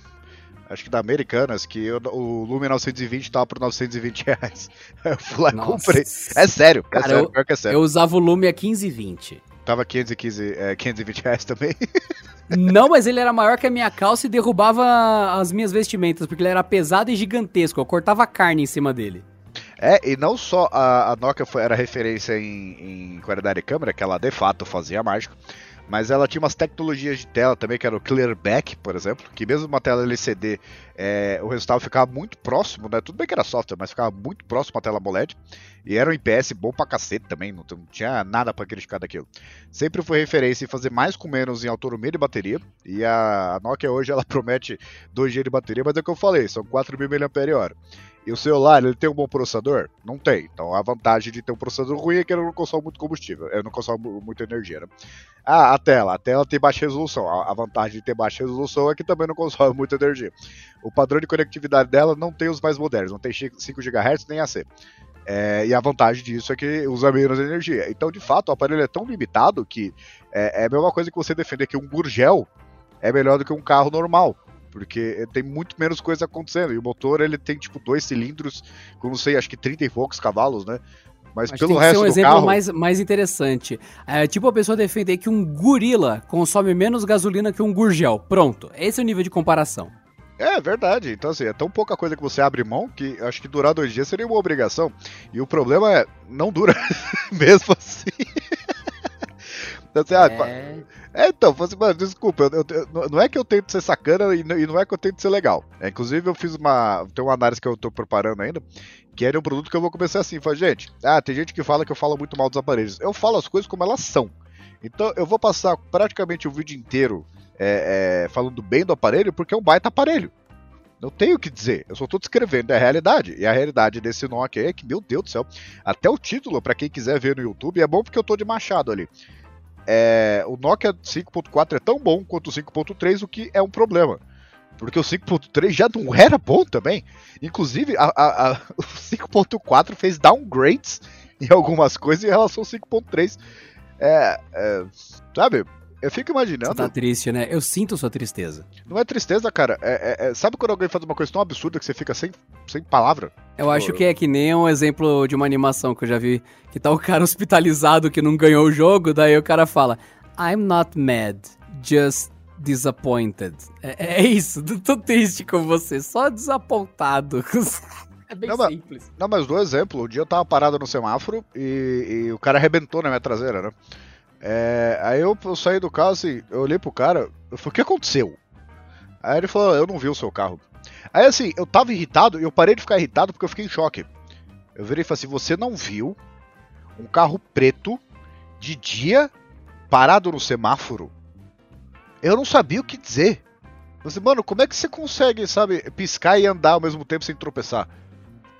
Acho que da Americanas, que eu, o Lumia 920 tava por 920 reais. Eu fui lá e comprei. É sério, é Cara, sério, eu, é sério. Eu usava o Lumia 1520. Tava 515, é, 520 reais também. Não, mas ele era maior que a minha calça e derrubava as minhas vestimentas, porque ele era pesado e gigantesco. Eu cortava carne em cima dele. É, e não só a, a Nokia foi, era referência em, em qualidade de câmera, que ela de fato fazia mágico, mas ela tinha umas tecnologias de tela também, que era o Clearback, por exemplo, que mesmo uma tela LCD, é, o resultado ficava muito próximo, né? Tudo bem que era software, mas ficava muito próximo à tela AMOLED. E era um IPS bom pra cacete também, não, não tinha nada para criticar daquilo. Sempre foi referência em fazer mais com menos em autonomia de bateria. E a, a Nokia hoje ela promete 2G de bateria, mas é o que eu falei, são 4.000 mAh. E o celular, ele tem um bom processador? Não tem. Então a vantagem de ter um processador ruim é que ele não consome muito combustível, ele não consome muita energia. Né? Ah, a tela. A tela tem baixa resolução. A vantagem de ter baixa resolução é que também não consome muita energia. O padrão de conectividade dela não tem os mais modernos, não tem 5 GHz nem AC. É, e a vantagem disso é que usa menos energia. Então, de fato, o aparelho é tão limitado que é, é a mesma coisa que você defender que um Gurgel é melhor do que um carro normal. Porque tem muito menos coisa acontecendo. E o motor ele tem tipo dois cilindros, com não sei, acho que 30 e poucos cavalos, né? Mas Acho pelo resto ser um exemplo carro... mais, mais interessante. É, tipo a pessoa defender que um gorila consome menos gasolina que um gurgel. Pronto. Esse é o nível de comparação. É verdade. Então, assim, é tão pouca coisa que você abre mão que acho que durar dois dias seria uma obrigação. E o problema é, não dura mesmo assim. Então, assim, ah, é... é... então, assim, mano, desculpa, eu, eu, não é que eu tento ser sacana e não, e não é que eu tento ser legal. É, inclusive, eu fiz uma. Tem uma análise que eu tô preparando ainda, que era um produto que eu vou começar assim. Falei, gente, ah, tem gente que fala que eu falo muito mal dos aparelhos. Eu falo as coisas como elas são. Então, eu vou passar praticamente o vídeo inteiro é, é, falando bem do aparelho porque é um baita aparelho. Não tenho o que dizer, eu só estou descrevendo a realidade. E a realidade desse Nokia é que, meu Deus do céu, até o título, para quem quiser ver no YouTube, é bom porque eu estou de machado ali. É, o Nokia 5.4 é tão bom quanto o 5.3, o que é um problema. Porque o 5.3 já não era bom também. Inclusive, a, a, a, o 5.4 fez downgrades em algumas coisas em relação ao 5.3. É, é, sabe? Eu fico imaginando. Você tá triste, né? Eu sinto sua tristeza. Não é tristeza, cara. É, é, é, sabe quando alguém faz uma coisa tão absurda que você fica sem, sem palavra? Eu acho que é que nem um exemplo de uma animação que eu já vi. Que tá o cara hospitalizado que não ganhou o jogo, daí o cara fala: I'm not mad, just disappointed. É, é isso, tô triste com você, só desapontado. É bem não, simples. Mas, não, mas do exemplo, um dia eu tava parado no semáforo e, e o cara arrebentou na minha traseira, né? É, aí eu, eu, saí do carro assim, eu olhei pro cara, eu falei, o que aconteceu? Aí ele falou, eu não vi o seu carro. Aí assim, eu tava irritado e eu parei de ficar irritado porque eu fiquei em choque. Eu virei e falei assim, você não viu um carro preto de dia parado no semáforo? Eu não sabia o que dizer. Você, mano, como é que você consegue, sabe, piscar e andar ao mesmo tempo sem tropeçar?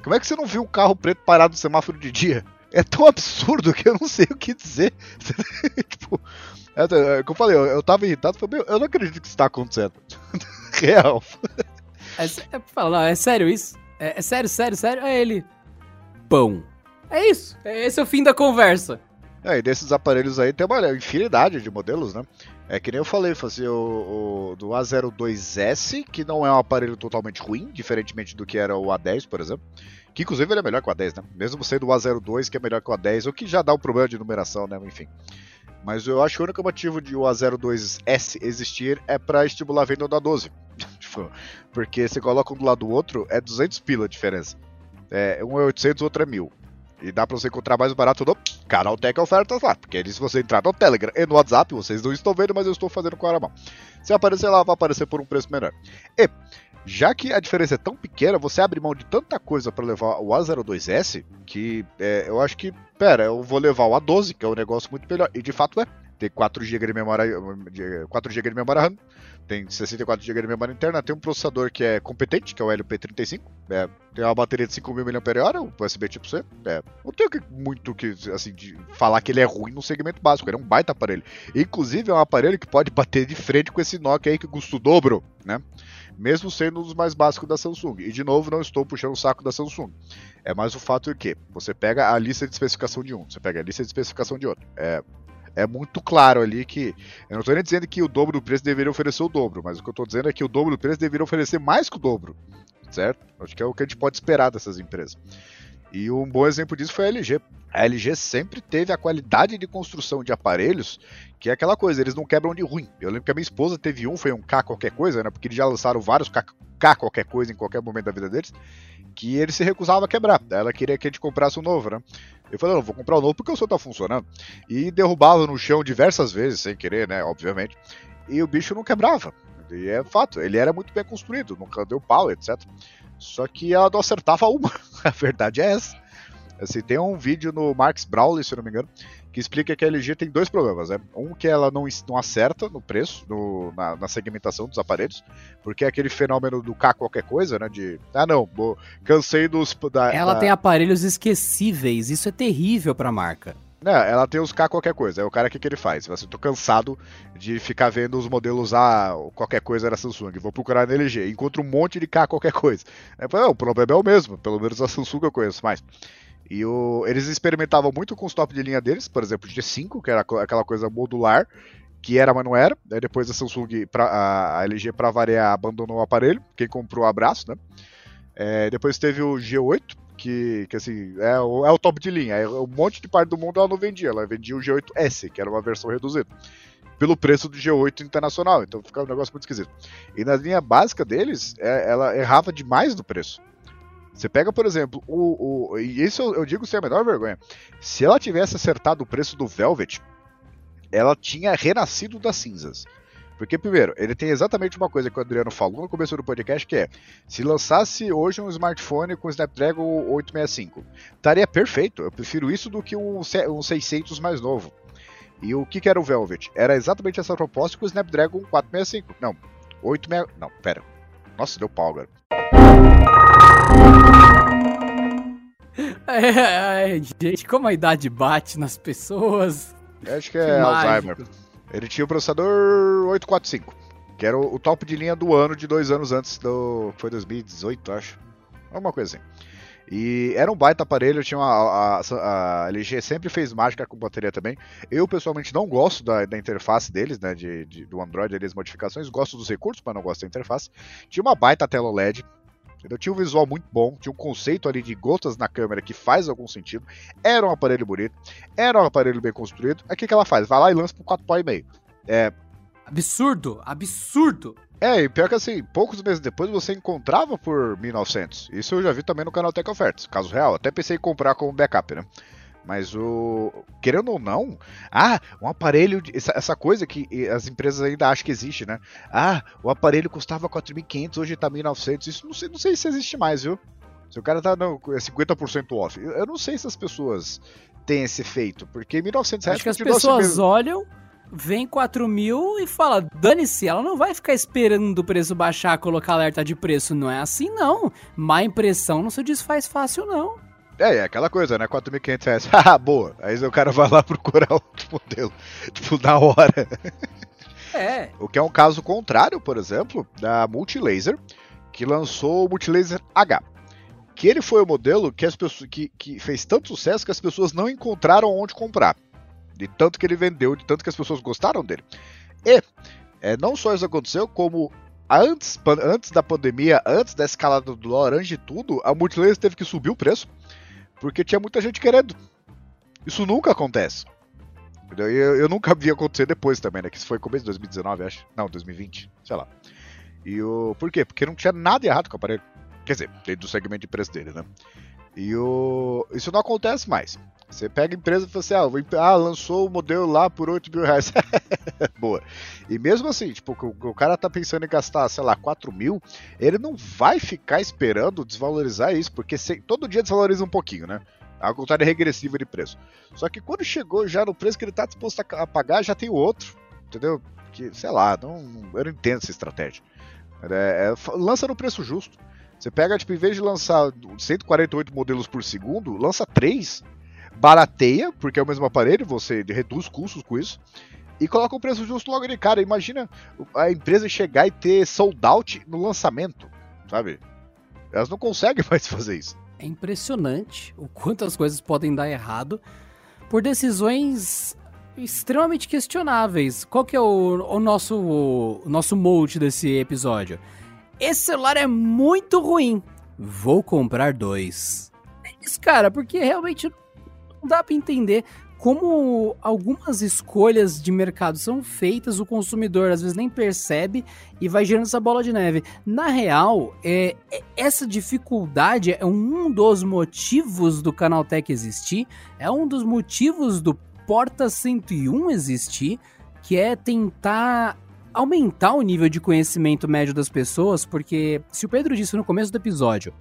Como é que você não viu um carro preto parado no semáforo de dia? É tão absurdo que eu não sei o que dizer. tipo, é, é, é, que eu falei, eu, eu tava irritado, falei, eu não acredito que isso tá acontecendo. Real. É, é, fala, é sério isso? É, é, sério, sério, sério? É ele. Pão. É isso. É, esse é o fim da conversa. É, e desses aparelhos aí tem uma infinidade de modelos, né? É que nem eu falei, assim, o, o, do A02S, que não é um aparelho totalmente ruim, diferentemente do que era o A10, por exemplo. Que inclusive ele é melhor que o A10, né? Mesmo sendo o A02, que é melhor que o A10, o que já dá um problema de numeração, né? Enfim. Mas eu acho que o único motivo de o A02S existir é para estimular a venda do A12. Tipo, porque você coloca um do lado do outro, é 200 pila a diferença. É, um é 800, o outro é 1000. E dá pra você encontrar mais barato no Canaltech Ofertas lá. Porque se você entrar no Telegram e no WhatsApp, vocês não estão vendo, mas eu estou fazendo com a mão. Se aparecer lá, vai aparecer por um preço menor. E já que a diferença é tão pequena, você abre mão de tanta coisa para levar o A02S que é, eu acho que, pera, eu vou levar o A12, que é um negócio muito melhor. E de fato é. Tem 4 GB de memória, 4 GB de memória RAM, tem 64 GB de memória interna, tem um processador que é competente, que é o LP35, é, tem uma bateria de 5.000 mAh, um USB tipo C, é, não que, muito que, assim, de falar que ele é ruim no segmento básico, ele é um baita aparelho. Inclusive é um aparelho que pode bater de frente com esse Nokia aí que custa o dobro, né? Mesmo sendo um dos mais básicos da Samsung. E de novo, não estou puxando o saco da Samsung. É mais o fato de que você pega a lista de especificação de um, você pega a lista de especificação de outro. É, é muito claro ali que. Eu não estou nem dizendo que o dobro do preço deveria oferecer o dobro, mas o que eu estou dizendo é que o dobro do preço deveria oferecer mais que o dobro. Certo? Acho que é o que a gente pode esperar dessas empresas. E um bom exemplo disso foi a LG. A LG sempre teve a qualidade de construção de aparelhos, que é aquela coisa, eles não quebram de ruim. Eu lembro que a minha esposa teve um, foi um K qualquer coisa, né? Porque eles já lançaram vários K, K qualquer coisa em qualquer momento da vida deles, que ele se recusava a quebrar. Ela queria que a gente comprasse um novo, né? Eu falei, não, vou comprar um novo porque o seu tá funcionando. E derrubava no chão diversas vezes, sem querer, né? Obviamente. E o bicho não quebrava. E é fato, ele era muito bem construído, nunca deu pau, etc. Só que ela não acertava uma. A verdade é essa. Assim, tem um vídeo no Marx Brawley, se não me engano, que explica que a LG tem dois problemas. Né? Um que ela não, não acerta no preço, no, na, na, segmentação dos aparelhos, porque é aquele fenômeno do K qualquer coisa, né? De, ah não, bo, cansei dos... Da, ela da... tem aparelhos esquecíveis, isso é terrível pra marca. Ela tem os K qualquer coisa. É o cara que, que ele faz. Assim, tô cansado de ficar vendo os modelos A, qualquer coisa era Samsung. Vou procurar na LG. Encontro um monte de K qualquer coisa. É, o problema é o mesmo. Pelo menos a Samsung eu conheço mais. E o, eles experimentavam muito com os top de linha deles, por exemplo, o G5, que era aquela coisa modular, que era, mas não era. Daí depois a Samsung, pra, a, a LG, para variar, abandonou o aparelho. Quem comprou, abraço, né? É, depois teve o G8, que, que assim, é o, é o top de linha. É, um monte de parte do mundo ela não vendia. Ela vendia o G8S, que era uma versão reduzida. Pelo preço do G8 internacional. Então ficava um negócio muito esquisito. E na linha básica deles, é, ela errava demais no preço. Você pega, por exemplo, o, o e isso eu, eu digo sem a menor vergonha. Se ela tivesse acertado o preço do Velvet, ela tinha renascido das cinzas. Porque, primeiro, ele tem exatamente uma coisa que o Adriano falou no começo do podcast, que é, se lançasse hoje um smartphone com Snapdragon 865, estaria perfeito. Eu prefiro isso do que um, um 600 mais novo. E o que, que era o Velvet? Era exatamente essa proposta com o Snapdragon 465. Não, 86... Não, pera. Nossa, deu pau agora. É, é, gente, como a idade bate nas pessoas. Acho que é Alzheimer. Ele tinha o processador 845, que era o, top de linha do ano, de dois anos antes do. Foi 2018, acho. Alguma coisa assim. E era um baita aparelho, tinha uma, a, a, a, LG sempre fez mágica com bateria também. Eu pessoalmente não gosto da, da interface deles, né, de, de, do Android, ali, as modificações, gosto dos recursos, mas não gosto da interface. Tinha uma baita tela OLED, Entendeu? Tinha um visual muito bom, tinha um conceito ali de gotas na câmera que faz algum sentido. Era um aparelho bonito, era um aparelho bem construído. Aí o que, que ela faz? Vai lá e lança por 4,5. É. Absurdo, absurdo. É, e pior que assim, poucos meses depois você encontrava por 1.900. Isso eu já vi também no canal Tech Ofertas, caso real. Até pensei em comprar como backup, né? Mas o. Querendo ou não, ah, um aparelho. De, essa, essa, coisa que as empresas ainda acham que existe, né? Ah, o aparelho custava 4.500, hoje tá 1.900. Isso não sei, não sei se existe mais, viu? Se o cara tá no, é 50% off. Eu não sei se as pessoas têm esse efeito, porque 1.900 reais. Acho que as pessoas olham, vem 4 mil e fala, dane-se, ela não vai ficar esperando o preço baixar, colocar alerta de preço. Não é assim, não. Má impressão não se desfaz fácil, não. É, é aquela coisa, né? 4.500 reais. Haha, boa. Aí o cara vai lá procurar outro modelo. Tipo, na hora. É. O que é um caso contrário, por exemplo, da Multilaser, que lançou o Multilaser H. Que ele foi o modelo que, as pessoas, que, que fez tanto sucesso que as pessoas não encontraram onde comprar. De tanto que ele vendeu, de tanto que as pessoas gostaram dele. E é, não só isso aconteceu, como antes, antes da pandemia, antes da escalada do dólar, antes de tudo, a Multilaser teve que subir o preço porque tinha muita gente querendo. Isso nunca acontece. Eu, eu, nunca vi acontecer depois também, né? Que isso foi começo de 2019, acho. Não, 2020, sei lá. E o. Por quê? Porque não tinha nada errado com o aparelho. Quer dizer, dentro do segmento de preço dele, né? E o. Isso não acontece mais. Você pega a empresa e fala assim, ah, ah lançou o modelo lá por 8 mil reais. Boa. E mesmo assim, tipo, o, o cara tá pensando em gastar, sei lá, 4 mil, ele não vai ficar esperando desvalorizar isso, porque se, todo dia desvaloriza um pouquinho, né? A contrário regressiva de preço. Só que quando chegou já no preço que ele tá disposto a, a pagar, já tem outro, entendeu? que, sei lá, não, eu não entendo essa estratégia. É, é, lança no preço justo. Você pega, tipo, em vez de lançar 148 modelos por segundo, lança 3, barateia, porque é o mesmo aparelho, você reduz custos com isso, e coloca o preço justo logo de cara. Imagina a empresa chegar e ter sold out no lançamento, sabe? Elas não conseguem mais fazer isso. É impressionante o quanto as coisas podem dar errado por decisões extremamente questionáveis. Qual que é o, o nosso o, nosso molde desse episódio? Esse celular é muito ruim. Vou comprar dois. É isso, cara, porque realmente não dá para entender como algumas escolhas de mercado são feitas, o consumidor às vezes nem percebe e vai gerando essa bola de neve. Na real, é, é essa dificuldade é um dos motivos do Canaltech existir, é um dos motivos do Porta 101 existir, que é tentar aumentar o nível de conhecimento médio das pessoas, porque se o Pedro disse no começo do episódio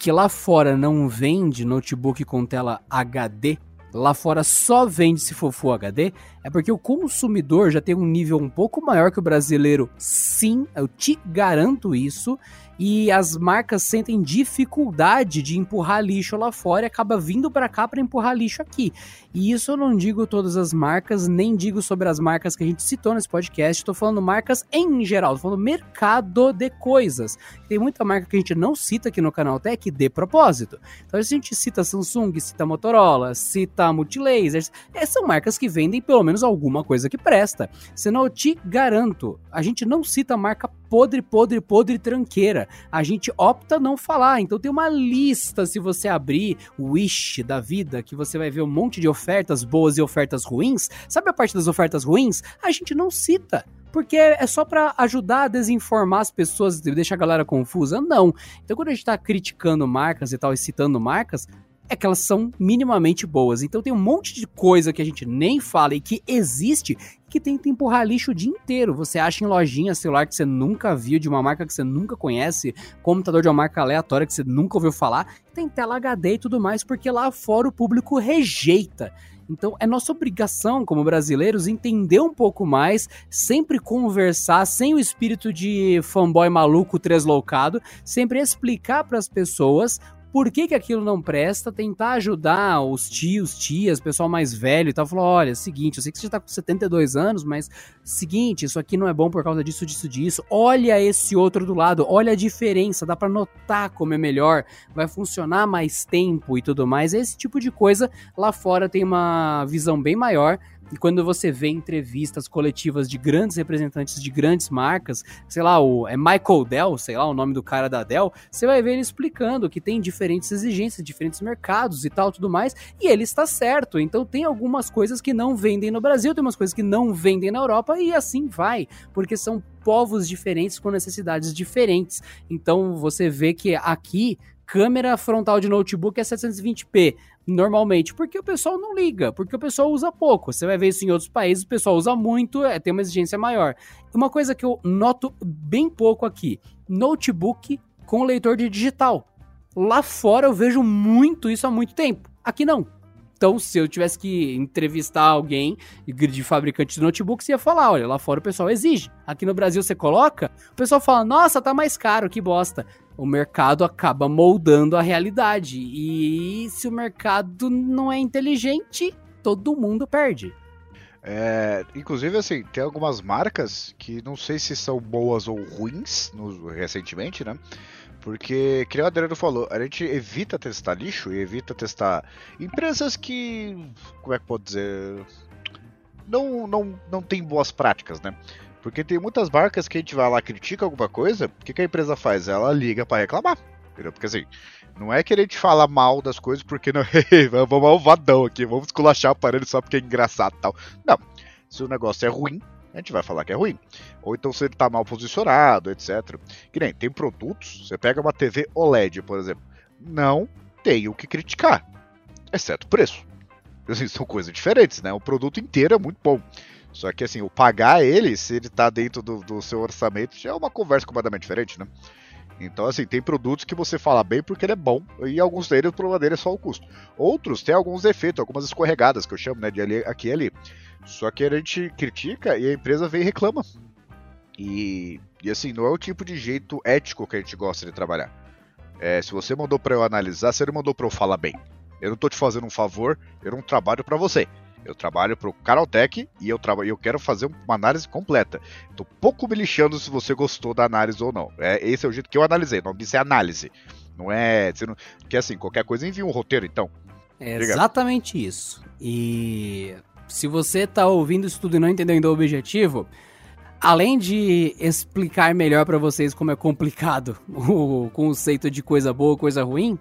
que lá fora não vende notebook com tela HD, lá fora só vende se for Full HD, é porque o consumidor já tem um nível um pouco maior que o brasileiro, sim, eu te garanto isso, e as marcas sentem dificuldade de empurrar lixo lá fora e acaba vindo para cá para empurrar lixo aqui. E isso eu não digo todas as marcas, nem digo sobre as marcas que a gente citou nesse podcast, estou falando marcas em geral, estou falando mercado de coisas. Tem muita marca que a gente não cita aqui no canal Tech de propósito. Então a gente cita Samsung, cita Motorola, cita Multilasers, essas são marcas que vendem pelo menos alguma coisa que presta. Senão eu te garanto, a gente não cita marca podre, podre, podre tranqueira. A gente opta não falar. Então tem uma lista, se você abrir o Wish da vida, que você vai ver um monte de ofertas boas e ofertas ruins. Sabe a parte das ofertas ruins? A gente não cita porque é só para ajudar a desinformar as pessoas e deixar a galera confusa? Não. Então, quando a gente tá criticando marcas e tal, e citando marcas, é que elas são minimamente boas. Então tem um monte de coisa que a gente nem fala e que existe que tenta empurrar lixo o dia inteiro. Você acha em lojinha celular que você nunca viu, de uma marca que você nunca conhece, computador de uma marca aleatória que você nunca ouviu falar, tem tela HD e tudo mais, porque lá fora o público rejeita. Então é nossa obrigação como brasileiros entender um pouco mais, sempre conversar sem o espírito de fanboy maluco tresloucado, sempre explicar para as pessoas por que, que aquilo não presta, tentar ajudar os tios, tias, pessoal mais velho e tal. Falou: olha, seguinte, eu sei que você já tá com 72 anos, mas seguinte, isso aqui não é bom por causa disso, disso, disso. Olha esse outro do lado, olha a diferença, dá para notar como é melhor, vai funcionar mais tempo e tudo mais. Esse tipo de coisa lá fora tem uma visão bem maior e quando você vê entrevistas coletivas de grandes representantes de grandes marcas, sei lá, o é Michael Dell, sei lá, o nome do cara da Dell, você vai ver ele explicando que tem diferentes exigências, diferentes mercados e tal, tudo mais, e ele está certo. Então tem algumas coisas que não vendem no Brasil, tem umas coisas que não vendem na Europa e assim vai, porque são povos diferentes com necessidades diferentes. Então você vê que aqui câmera frontal de notebook é 720p normalmente, porque o pessoal não liga, porque o pessoal usa pouco. Você vai ver isso em outros países, o pessoal usa muito, é, tem uma exigência maior. Uma coisa que eu noto bem pouco aqui: notebook com leitor de digital. Lá fora eu vejo muito isso há muito tempo. Aqui não. Então, se eu tivesse que entrevistar alguém de fabricante de notebooks, ia falar: olha, lá fora o pessoal exige. Aqui no Brasil você coloca, o pessoal fala: nossa, tá mais caro, que bosta. O mercado acaba moldando a realidade. E se o mercado não é inteligente, todo mundo perde. É, inclusive, assim, tem algumas marcas que não sei se são boas ou ruins no, recentemente, né? Porque, que o Adriano falou, a gente evita testar lixo e evita testar empresas que. Como é que pode dizer? Não, não, não tem boas práticas, né? Porque tem muitas marcas que a gente vai lá critica alguma coisa, o que, que a empresa faz? Ela liga para reclamar. Entendeu? Porque assim, não é que a gente fala mal das coisas porque não. vamos malvadão aqui, vamos esculachar o aparelho só porque é engraçado tal. Não. Se o negócio é ruim, a gente vai falar que é ruim. Ou então se ele está mal posicionado, etc. Que nem tem produtos, você pega uma TV OLED, por exemplo, não tem o que criticar, exceto preço. Assim, são coisas diferentes, né? O produto inteiro é muito bom. Só que assim, o pagar ele, se ele está dentro do, do, seu orçamento, já é uma conversa completamente diferente, né? Então, assim, tem produtos que você fala bem porque ele é bom, e alguns deles o problema dele é só o custo. Outros têm alguns defeitos, algumas escorregadas, que eu chamo, né, de ali, aqui e ali. Só que a gente critica e a empresa vem e reclama. E, e assim, não é o tipo de jeito ético que a gente gosta de trabalhar. É, se você mandou para eu analisar, você não mandou para eu falar bem. Eu não tô te fazendo um favor, eu não trabalho para você. Eu trabalho pro Caroltech e eu, traba eu quero fazer uma análise completa. Tô pouco me lixando se você gostou da análise ou não. É, esse é o jeito que eu analisei. O nome disso é análise. Não é. Você não, porque assim, qualquer coisa envia um roteiro, então. É exatamente isso. E se você tá ouvindo isso tudo e não entendendo o objetivo, além de explicar melhor para vocês como é complicado o conceito de coisa boa, coisa ruim,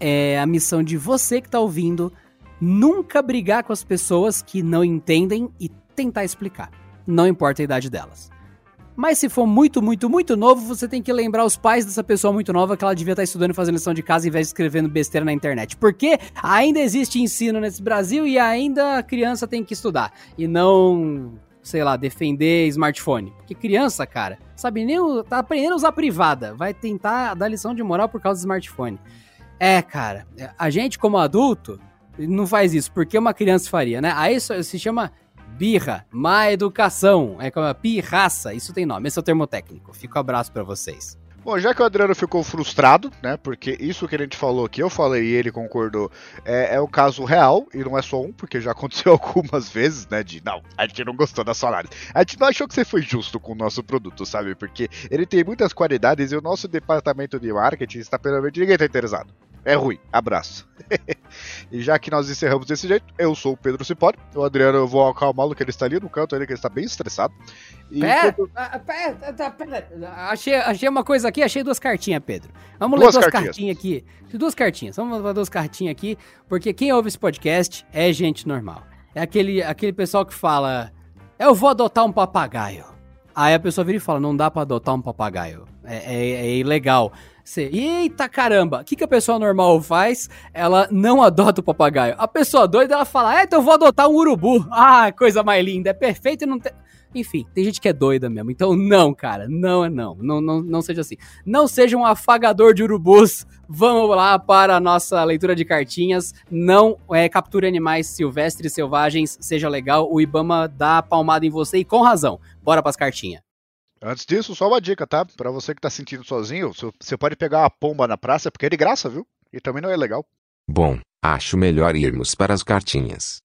é a missão de você que tá ouvindo nunca brigar com as pessoas que não entendem e tentar explicar. Não importa a idade delas. Mas se for muito, muito, muito novo, você tem que lembrar os pais dessa pessoa muito nova que ela devia estar estudando e fazendo lição de casa em vez de escrevendo besteira na internet. Porque ainda existe ensino nesse Brasil e ainda a criança tem que estudar. E não, sei lá, defender smartphone. Porque criança, cara, sabe nem. tá aprendendo a usar privada. Vai tentar dar lição de moral por causa do smartphone. É, cara, a gente como adulto não faz isso, porque uma criança faria, né? Aí isso se chama birra, má educação, é como pirraça, isso tem nome, esse é o termo técnico. Fica um abraço para vocês. Bom, já que o Adriano ficou frustrado, né? Porque isso que a gente falou que eu falei e ele concordou é, é o caso real, e não é só um, porque já aconteceu algumas vezes, né? De não, a gente não gostou da sua análise. A gente não achou que você foi justo com o nosso produto, sabe? Porque ele tem muitas qualidades e o nosso departamento de marketing está pelo menos ninguém está interessado. É ruim. Abraço. e já que nós encerramos desse jeito, eu sou o Pedro Cipori. O Adriano, eu vou acalmá-lo, que ele está ali no canto, ele que ele está bem estressado. E pera, quando... pera, pera, achei, achei uma coisa aqui, achei duas cartinhas, Pedro. Vamos duas ler duas cartinhas. cartinhas aqui. Duas cartinhas. Vamos ler duas cartinhas aqui, porque quem ouve esse podcast é gente normal. É aquele, aquele pessoal que fala: Eu vou adotar um papagaio. Aí a pessoa vira e fala: Não dá para adotar um papagaio. É, é, é ilegal. Você, eita caramba, o que, que a pessoa normal faz? Ela não adota o papagaio. A pessoa doida, ela fala, é, então eu vou adotar um urubu. Ah, coisa mais linda, é perfeito e não tem... Enfim, tem gente que é doida mesmo. Então, não, cara. Não é não. Não, não. não seja assim. Não seja um afagador de urubus. Vamos lá para a nossa leitura de cartinhas. Não é, capture animais silvestres selvagens. Seja legal. O Ibama dá palmada em você e com razão. Bora para as cartinhas. Antes disso, só uma dica, tá? Para você que tá sentindo sozinho, você pode pegar uma pomba na praça, porque é de graça, viu? E também não é legal. Bom, acho melhor irmos para as cartinhas.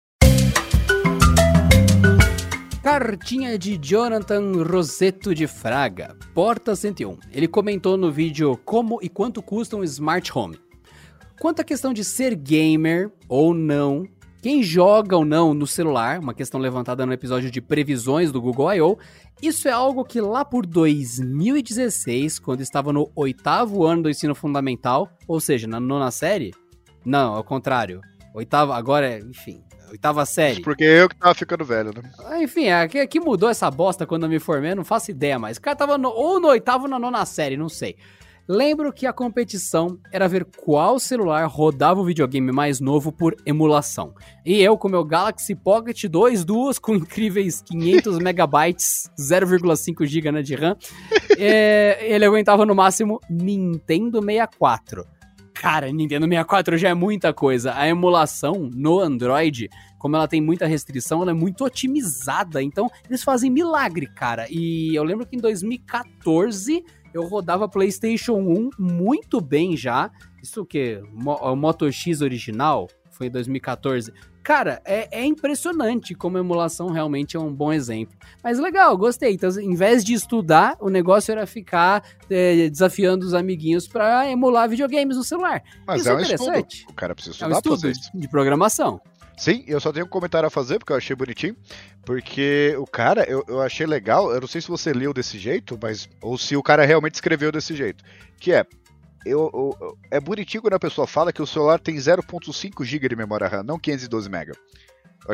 Cartinha de Jonathan Roseto de Fraga, Porta 101. Ele comentou no vídeo como e quanto custa um smart home. Quanto à questão de ser gamer ou não, quem joga ou não no celular, uma questão levantada no episódio de previsões do Google I.O., isso é algo que lá por 2016, quando estava no oitavo ano do ensino fundamental, ou seja, na nona série, não, ao contrário, oitava, agora é, enfim, oitava série. Porque eu que tava ficando velho, né? Ah, enfim, aqui, aqui mudou essa bosta quando eu me formei, não faço ideia mais. O cara tava no, ou no oitavo ou na nona série, não sei. Lembro que a competição era ver qual celular rodava o videogame mais novo por emulação. E eu, com meu Galaxy Pocket 2 duas com incríveis 500 megabytes, 0,5 GB né, de RAM, é, ele aguentava no máximo Nintendo 64. Cara, Nintendo 64 já é muita coisa. A emulação no Android, como ela tem muita restrição, ela é muito otimizada. Então, eles fazem milagre, cara. E eu lembro que em 2014 eu rodava PlayStation 1 muito bem já. Isso o quê? O Moto X original? Foi em 2014. Cara, é, é, impressionante como a emulação realmente é um bom exemplo. Mas legal, gostei. Então, em vez de estudar, o negócio era ficar é, desafiando os amiguinhos para emular videogames no celular. Mas isso é um interessante. Estudo. O cara precisa estudar é um estudo de programação. Sim, eu só tenho um comentário a fazer, porque eu achei bonitinho. Porque o cara, eu, eu achei legal, eu não sei se você leu desse jeito, mas. Ou se o cara realmente escreveu desse jeito. Que é. Eu, eu, é bonitinho quando a pessoa fala que o celular tem 0.5 GB de memória RAM, não 512 MB.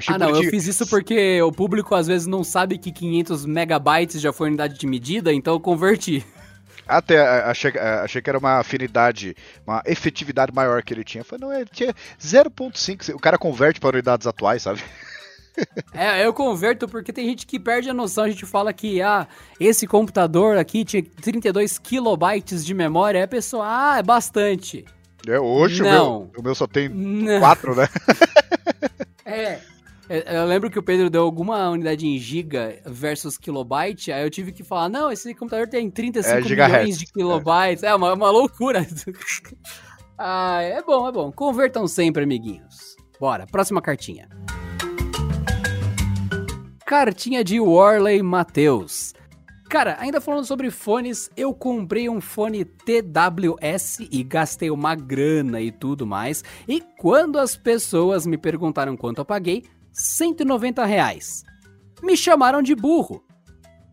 ah, não, bonitinho. eu fiz isso porque o público às vezes não sabe que 500 megabytes já foi unidade de medida, então eu converti. Até achei, achei que era uma afinidade, uma efetividade maior que ele tinha. Eu falei, não, ele tinha 0.5. O cara converte para unidades atuais, sabe? É, eu converto porque tem gente que perde a noção. A gente fala que, ah, esse computador aqui tinha 32 kilobytes de memória. Aí a pessoa, ah, é bastante. É, hoje Não. o meu, o meu só tem Não. 4, né? É. É, Eu lembro que o Pedro deu alguma unidade em giga versus kilobyte, aí eu tive que falar, não, esse computador tem 35 É, milhões de kilobytes. É, uma, uma loucura. ah, é bom, é bom. Convertam sempre, amiguinhos. Bora, próxima cartinha. Cartinha de Warley Matheus. Cara, ainda falando sobre fones, eu comprei um fone TWS e gastei uma grana e tudo mais. E quando as pessoas me perguntaram quanto eu paguei, 190 reais. Me chamaram de burro.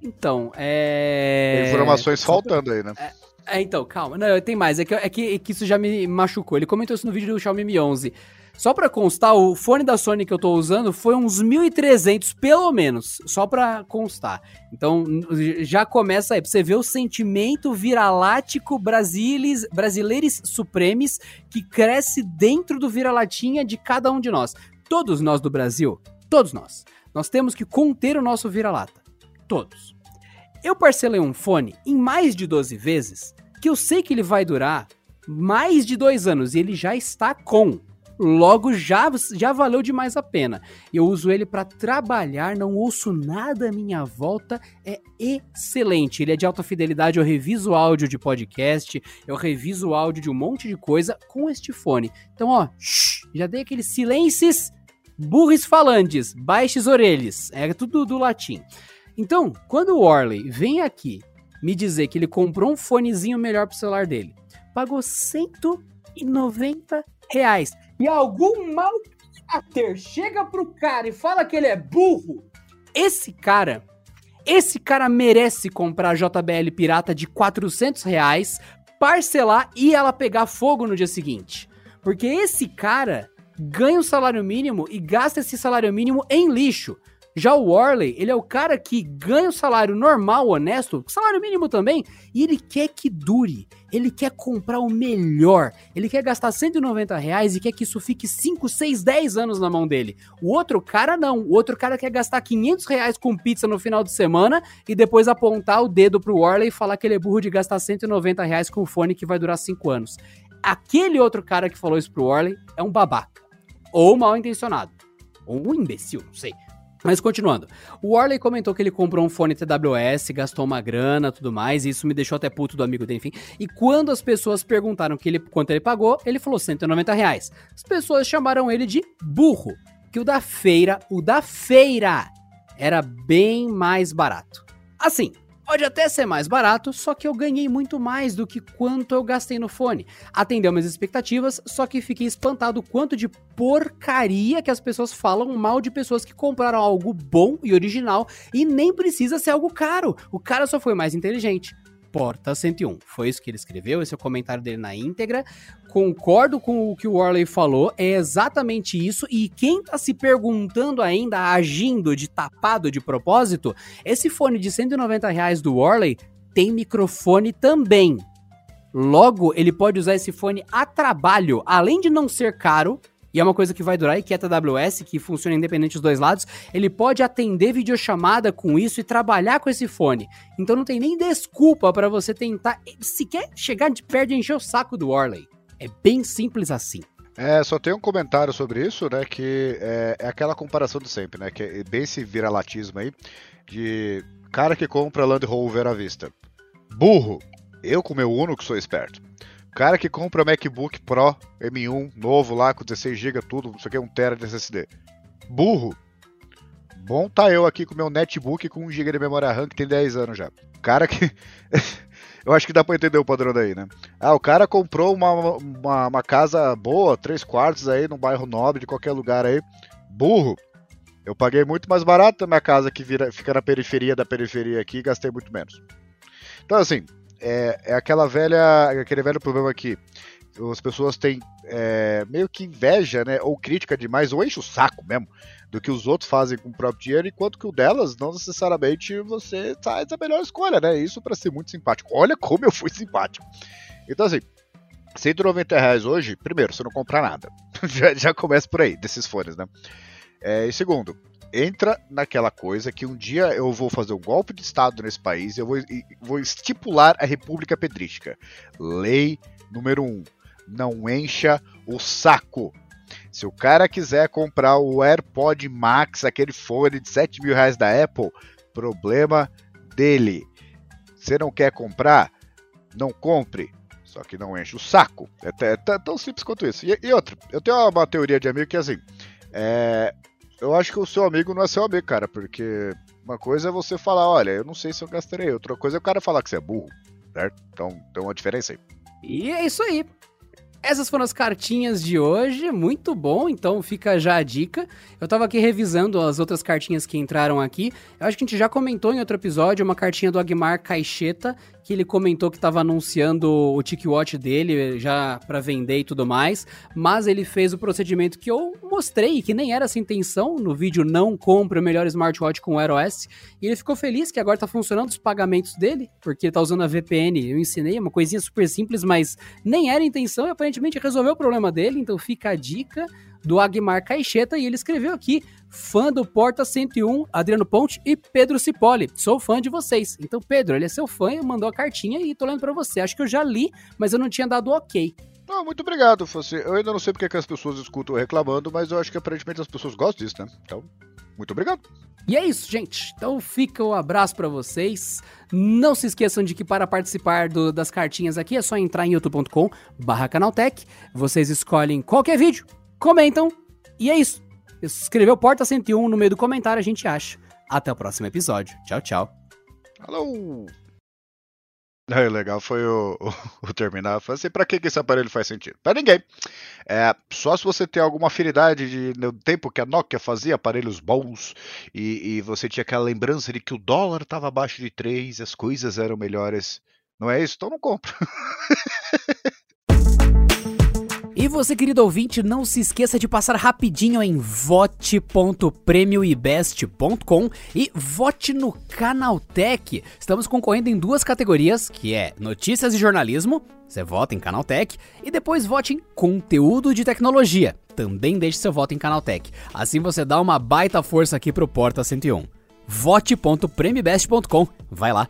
Então, é. Informações faltando aí, né? É, então, calma. Não, tem mais. É que, é, que, é que isso já me machucou. Ele comentou isso no vídeo do Xiaomi Mi 11. Só pra constar, o fone da Sony que eu tô usando foi uns 1.300, pelo menos. Só pra constar. Então, já começa aí. Pra você ver o sentimento viralático brasilis, brasileiros supremes que cresce dentro do vira-latinha de cada um de nós. Todos nós do Brasil, todos nós, nós temos que conter o nosso vira-lata. Todos. Eu parcelei um fone em mais de 12 vezes, que eu sei que ele vai durar mais de dois anos e ele já está com. Logo, já, já valeu demais a pena. Eu uso ele para trabalhar, não ouço nada à minha volta, é excelente. Ele é de alta fidelidade, eu reviso áudio de podcast, eu reviso áudio de um monte de coisa com este fone. Então, ó, já dei aqueles silêncios burris falantes, baixes orelhas, é tudo do latim. Então, quando o Orley vem aqui me dizer que ele comprou um fonezinho melhor pro celular dele, pagou 190 reais. E algum mal caráter chega pro cara e fala que ele é burro. Esse cara, esse cara merece comprar a JBL pirata de 400 reais, parcelar e ela pegar fogo no dia seguinte. Porque esse cara ganha um salário mínimo e gasta esse salário mínimo em lixo. Já o Warley, ele é o cara que ganha o salário normal, honesto, salário mínimo também, e ele quer que dure. Ele quer comprar o melhor. Ele quer gastar 190 reais e quer que isso fique 5, 6, 10 anos na mão dele. O outro cara não. O outro cara quer gastar 500 reais com pizza no final de semana e depois apontar o dedo pro Warley e falar que ele é burro de gastar 190 reais com um fone que vai durar 5 anos. Aquele outro cara que falou isso pro Warley é um babaca. Ou mal intencionado. Ou um imbecil, não sei. Mas continuando, o Warley comentou que ele comprou um fone TWS, gastou uma grana tudo mais, e isso me deixou até puto do amigo dele, enfim. E quando as pessoas perguntaram que ele, quanto ele pagou, ele falou 190 reais. As pessoas chamaram ele de burro, que o da feira, o da feira, era bem mais barato. Assim, pode até ser mais barato, só que eu ganhei muito mais do que quanto eu gastei no fone. Atendeu minhas expectativas, só que fiquei espantado quanto de porcaria que as pessoas falam mal de pessoas que compraram algo bom e original e nem precisa ser algo caro. O cara só foi mais inteligente. Porta 101. Foi isso que ele escreveu, esse é o comentário dele na íntegra. Concordo com o que o Warley falou, é exatamente isso. E quem tá se perguntando ainda, agindo de tapado de propósito, esse fone de 190 reais do Warley tem microfone também. Logo, ele pode usar esse fone a trabalho, além de não ser caro, e é uma coisa que vai durar e que é TWS, que funciona independente dos dois lados, ele pode atender videochamada com isso e trabalhar com esse fone. Então não tem nem desculpa para você tentar sequer chegar de perto e encher o saco do Warley. É bem simples assim. É, só tem um comentário sobre isso, né? Que é, é aquela comparação de sempre, né? Que é bem esse viralatismo aí de cara que compra Land Rover à vista. Burro. Eu com meu Uno que sou esperto. Cara que compra MacBook Pro M1 novo lá com 16 GB tudo, não sei o que, 1 TB de SSD. Burro. Bom tá eu aqui com meu netbook com 1 GB de memória RAM que tem 10 anos já. Cara que Eu acho que dá pra entender o padrão daí, né? Ah, o cara comprou uma, uma, uma casa boa, três quartos aí, num bairro nobre, de qualquer lugar aí. Burro. Eu paguei muito mais barato a minha casa que vira, fica na periferia da periferia aqui e gastei muito menos. Então, assim, é, é aquela velha, aquele velho problema que as pessoas têm é, meio que inveja, né? Ou crítica demais, ou enche o saco mesmo do que os outros fazem com o próprio dinheiro, enquanto que o delas, não necessariamente você faz a melhor escolha, né? Isso para ser muito simpático. Olha como eu fui simpático. Então, assim, 190 reais hoje, primeiro, você não compra nada. já, já começa por aí, desses fones, né? É, e segundo, entra naquela coisa que um dia eu vou fazer um golpe de Estado nesse país, eu vou, vou estipular a República Pedrística. Lei número um, não encha o saco. Se o cara quiser comprar o AirPod Max, aquele fone de 7 mil reais da Apple, problema dele. Você não quer comprar? Não compre. Só que não enche o saco. É, tão simples quanto isso. E, e outra, eu tenho uma teoria de amigo que é assim. É, eu acho que o seu amigo não é seu amigo, cara, porque uma coisa é você falar, olha, eu não sei se eu gastarei. Outra coisa é o cara falar que você é burro, certo? Então tem uma diferença aí. E é isso aí. Essas foram as cartinhas de hoje, muito bom, então fica já a dica. Eu tava aqui revisando as outras cartinhas que entraram aqui. Eu acho que a gente já comentou em outro episódio uma cartinha do Agmar Caixeta, que ele comentou que estava anunciando o TicWatch dele já para vender e tudo mais, mas ele fez o procedimento que eu mostrei, que nem era essa intenção, no vídeo não compre o melhor smartwatch com Wear OS, e ele ficou feliz que agora tá funcionando os pagamentos dele, porque tá usando a VPN. Eu ensinei uma coisinha super simples, mas nem era intenção e aparentemente resolveu o problema dele, então fica a dica do Agmar Caixeta e ele escreveu aqui: fã do Porta 101, Adriano Ponte e Pedro Cipoli. Sou fã de vocês. Então, Pedro, ele é seu fã e mandou a cartinha e tô lendo para você. Acho que eu já li, mas eu não tinha dado ok. Não, muito obrigado, você. Eu ainda não sei porque que as pessoas escutam reclamando, mas eu acho que aparentemente as pessoas gostam disso, né? Então, muito obrigado. E é isso, gente. Então fica o um abraço para vocês. Não se esqueçam de que para participar do, das cartinhas aqui é só entrar em youtube.com/canaltech. Vocês escolhem qualquer vídeo comentam. E é isso. Escreveu Porta 101 no meio do comentário, a gente acha. Até o próximo episódio. Tchau, tchau. Alô! Legal foi o, o, o terminar. Falei assim, pra que, que esse aparelho faz sentido? Pra ninguém. É, só se você tem alguma afinidade de, no tempo que a Nokia fazia aparelhos bons e, e você tinha aquela lembrança de que o dólar estava abaixo de 3, as coisas eram melhores. Não é isso? Então não compra. E você, querido ouvinte, não se esqueça de passar rapidinho em vote.premioibest.com e vote no Canaltech. Estamos concorrendo em duas categorias, que é notícias e jornalismo, você vota em Canaltech, e depois vote em conteúdo de tecnologia. Também deixe seu voto em Canaltech. Assim você dá uma baita força aqui pro Porta 101. vote.premiobest.com. Vai lá.